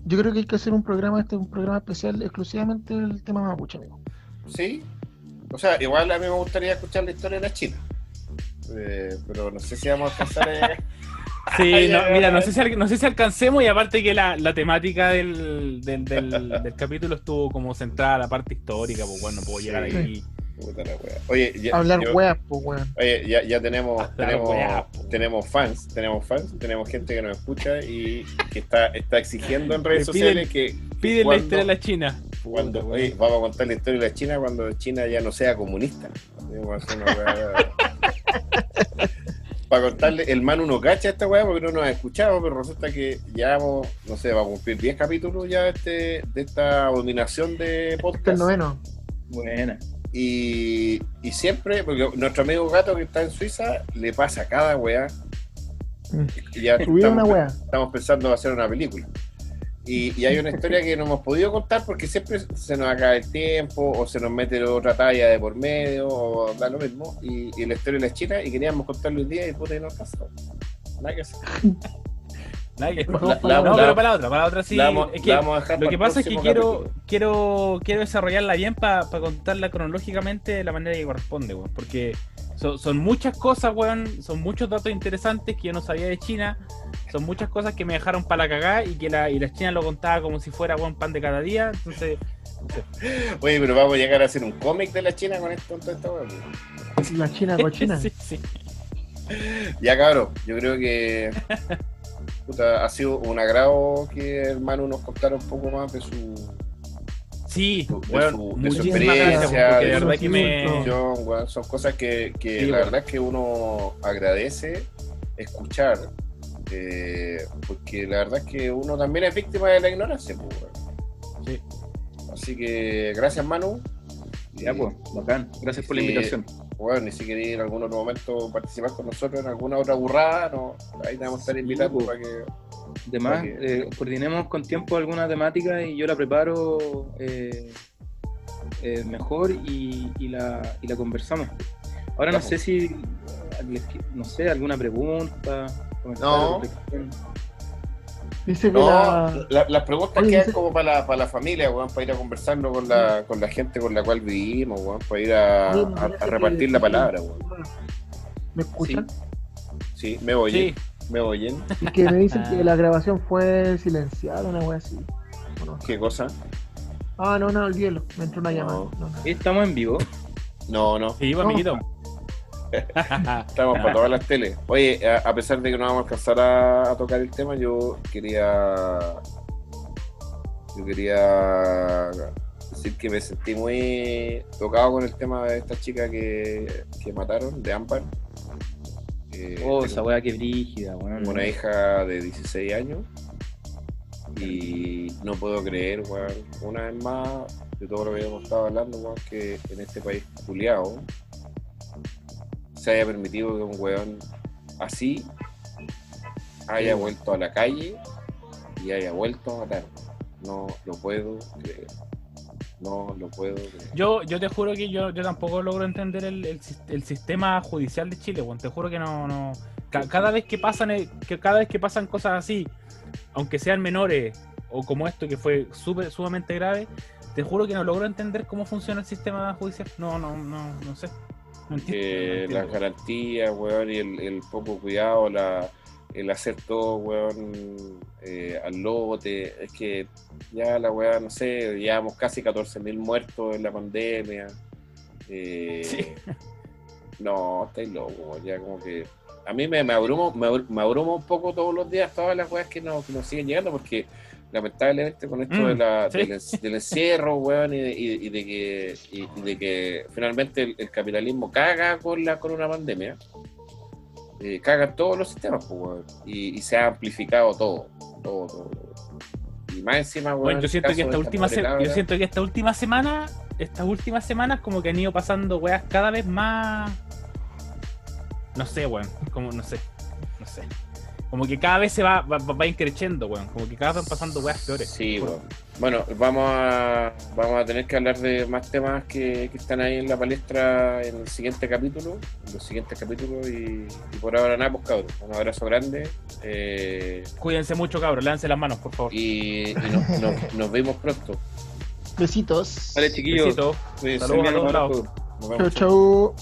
Yo creo que hay que hacer un programa, este un programa especial exclusivamente del tema mapuche, amigo. Sí. O sea, igual a mí me gustaría escuchar la historia de la China. Eh, pero no sé si vamos a alcanzar. eh, Sí, no, mira, no sé si, no sé si alcancemos y aparte que la, la temática del, del, del, del capítulo estuvo como centrada a la parte histórica, pues bueno, no puedo llegar Sí. ahí. Puta la wea. Oye, ya, Hablar yo- weas, pues weón. Oye, ya, ya tenemos, Hablar tenemos, wea. tenemos fans, tenemos fans, tenemos gente que nos escucha y que está, está exigiendo en redes Le piden- sociales que Pide la historia de la China. cuando Puta, oye, vamos a contar la historia de la China cuando China ya no sea comunista. A Para contarle, el Manu no cacha esta weá porque no nos ha escuchado, pero resulta que ya vamos, no sé, vamos a cumplir 10 capítulos ya de, este, de esta abominación de Este es podcast. el noveno. Buena. Y, y siempre, porque nuestro amigo gato que está en Suiza le pasa cada weá. Mm. Ya estamos, una wea. estamos pensando en hacer una película. Y, y hay una historia que no hemos podido contar porque siempre se nos acaba el tiempo o se nos mete otra talla de por medio o da lo mismo. Y, y la historia de la China y queríamos contarlo un día y puta, y no pasó. Nada que hacer. No, la- pero para la otra, para la otra sí. la vamos- es que la vamos a dejar lo que pasa es que quiero, capítulo. quiero, quiero desarrollarla bien para contarla cronológicamente de la manera que corresponde, weón. Porque son, son muchas cosas, weón. Son muchos datos interesantes que yo no sabía de China. Son muchas cosas que me dejaron para la cagada y que la, y la China lo contaba como si fuera weón pan de cada día. Entonces, Oye, pero vamos a llegar a hacer un cómic de la China con esto. con esta weá. La China cochina. sí, sí. Ya cabrón, yo creo que puta, ha sido un agrado que hermano nos contara un poco más de su, Sí, de weón, su- de su experiencia, de verdad que me. son cosas que, que Sí, la verdad es que uno agradece escuchar. eh, porque la verdad es que uno también es víctima de la ignorancia. pues. Sí. Así que gracias Manu. Ya, pues, bacán. Gracias por la Sí. invitación. Bueno, y si queréis en algún otro momento participar con nosotros en alguna otra burrada, no, ahí te vamos a estar Sí, invitando pues. para que Además, Ok. eh, coordinemos con tiempo alguna temática y yo la preparo eh, eh, mejor y, y la, y la conversamos. Ahora no Ya, sé si, no sé, alguna pregunta, comentario, No. Dice que No, la. la- las preguntas Oye, quedan dice- como para la, para la familia, weón, para ir a conversarlo con la, con la gente con la cual vivimos, weón, para ir a, Oye, a- me a parece repartir que- la palabra, weón. ¿Me escuchan? Sí, me oyen, Sí, me oyen. Y que me dicen que la grabación fue silenciada, una wea así. ¿O no? ¿Qué cosa? Ah, no, no, olvídalo. Me entró una No. llamada. No, no. Estamos en vivo. No, no, sí, pues, No. amiguito. estamos para todas las teles. Oye, a, a pesar de que no vamos a alcanzar a, a tocar el tema, yo quería. Yo quería decir que me sentí muy tocado con el tema de esta chica que, que mataron, de Ampar. Eh, Oh, esa weá que brígida, weón. Una hija de 16 años y no puedo creer, weón, una vez más, de todo lo que hemos estado hablando, weón, que en este país culiado se haya permitido que un weón así haya vuelto a la calle y haya vuelto a matar. No lo puedo creer. No lo puedo creer. Yo, yo te juro que yo, yo tampoco logro entender el, el, el sistema judicial de Chile, weón. Te juro que no, no. ca- cada vez que pasan eh, que cada vez que pasan cosas así, aunque sean menores, o como esto que fue súper sumamente grave, te juro que no logro entender cómo funciona el sistema judicial. No, no, no, no sé. Entiendo. las garantías, weón, y el, el poco cuidado, la, el hacer todo, weón, eh, al lote, es que ya la weá, no sé, llevamos casi 14.000 muertos en la pandemia. eh, Sí. No, estáis locos, weón, ya como que... A mí me, me, abrumo, me, me abrumo un poco todos los días todas las weas que nos, que nos siguen llegando porque lamentablemente con esto Mm, de la, sí. del, en- del encierro, weón, y de, y- y de que, y, y de que finalmente el, el capitalismo caga con la con una pandemia, eh, caga en todos los sistemas, pues, weón, y, se ha amplificado todo, todo, todo. Y más encima, weón, Bueno, yo siento que esta última se- yo siento que esta última semana, estas últimas semanas como que han ido pasando weas cada vez más no sé, weón, como no sé, no sé. Como que cada vez se va va, va increciendo, weón, como que cada vez van pasando weas peores. Sí, weón. Bueno, vamos a, vamos a tener que hablar de más temas que, que están ahí en la palestra en el siguiente capítulo, en los siguientes capítulos y, y por ahora nada, pues cabros. Un abrazo grande eh, Cuídense mucho, cabros, lánse las manos, por favor. y, y nos, nos- nos vemos pronto. Besitos. Vale, chiquillos. Besitos. Saludos a todos Chau, chau.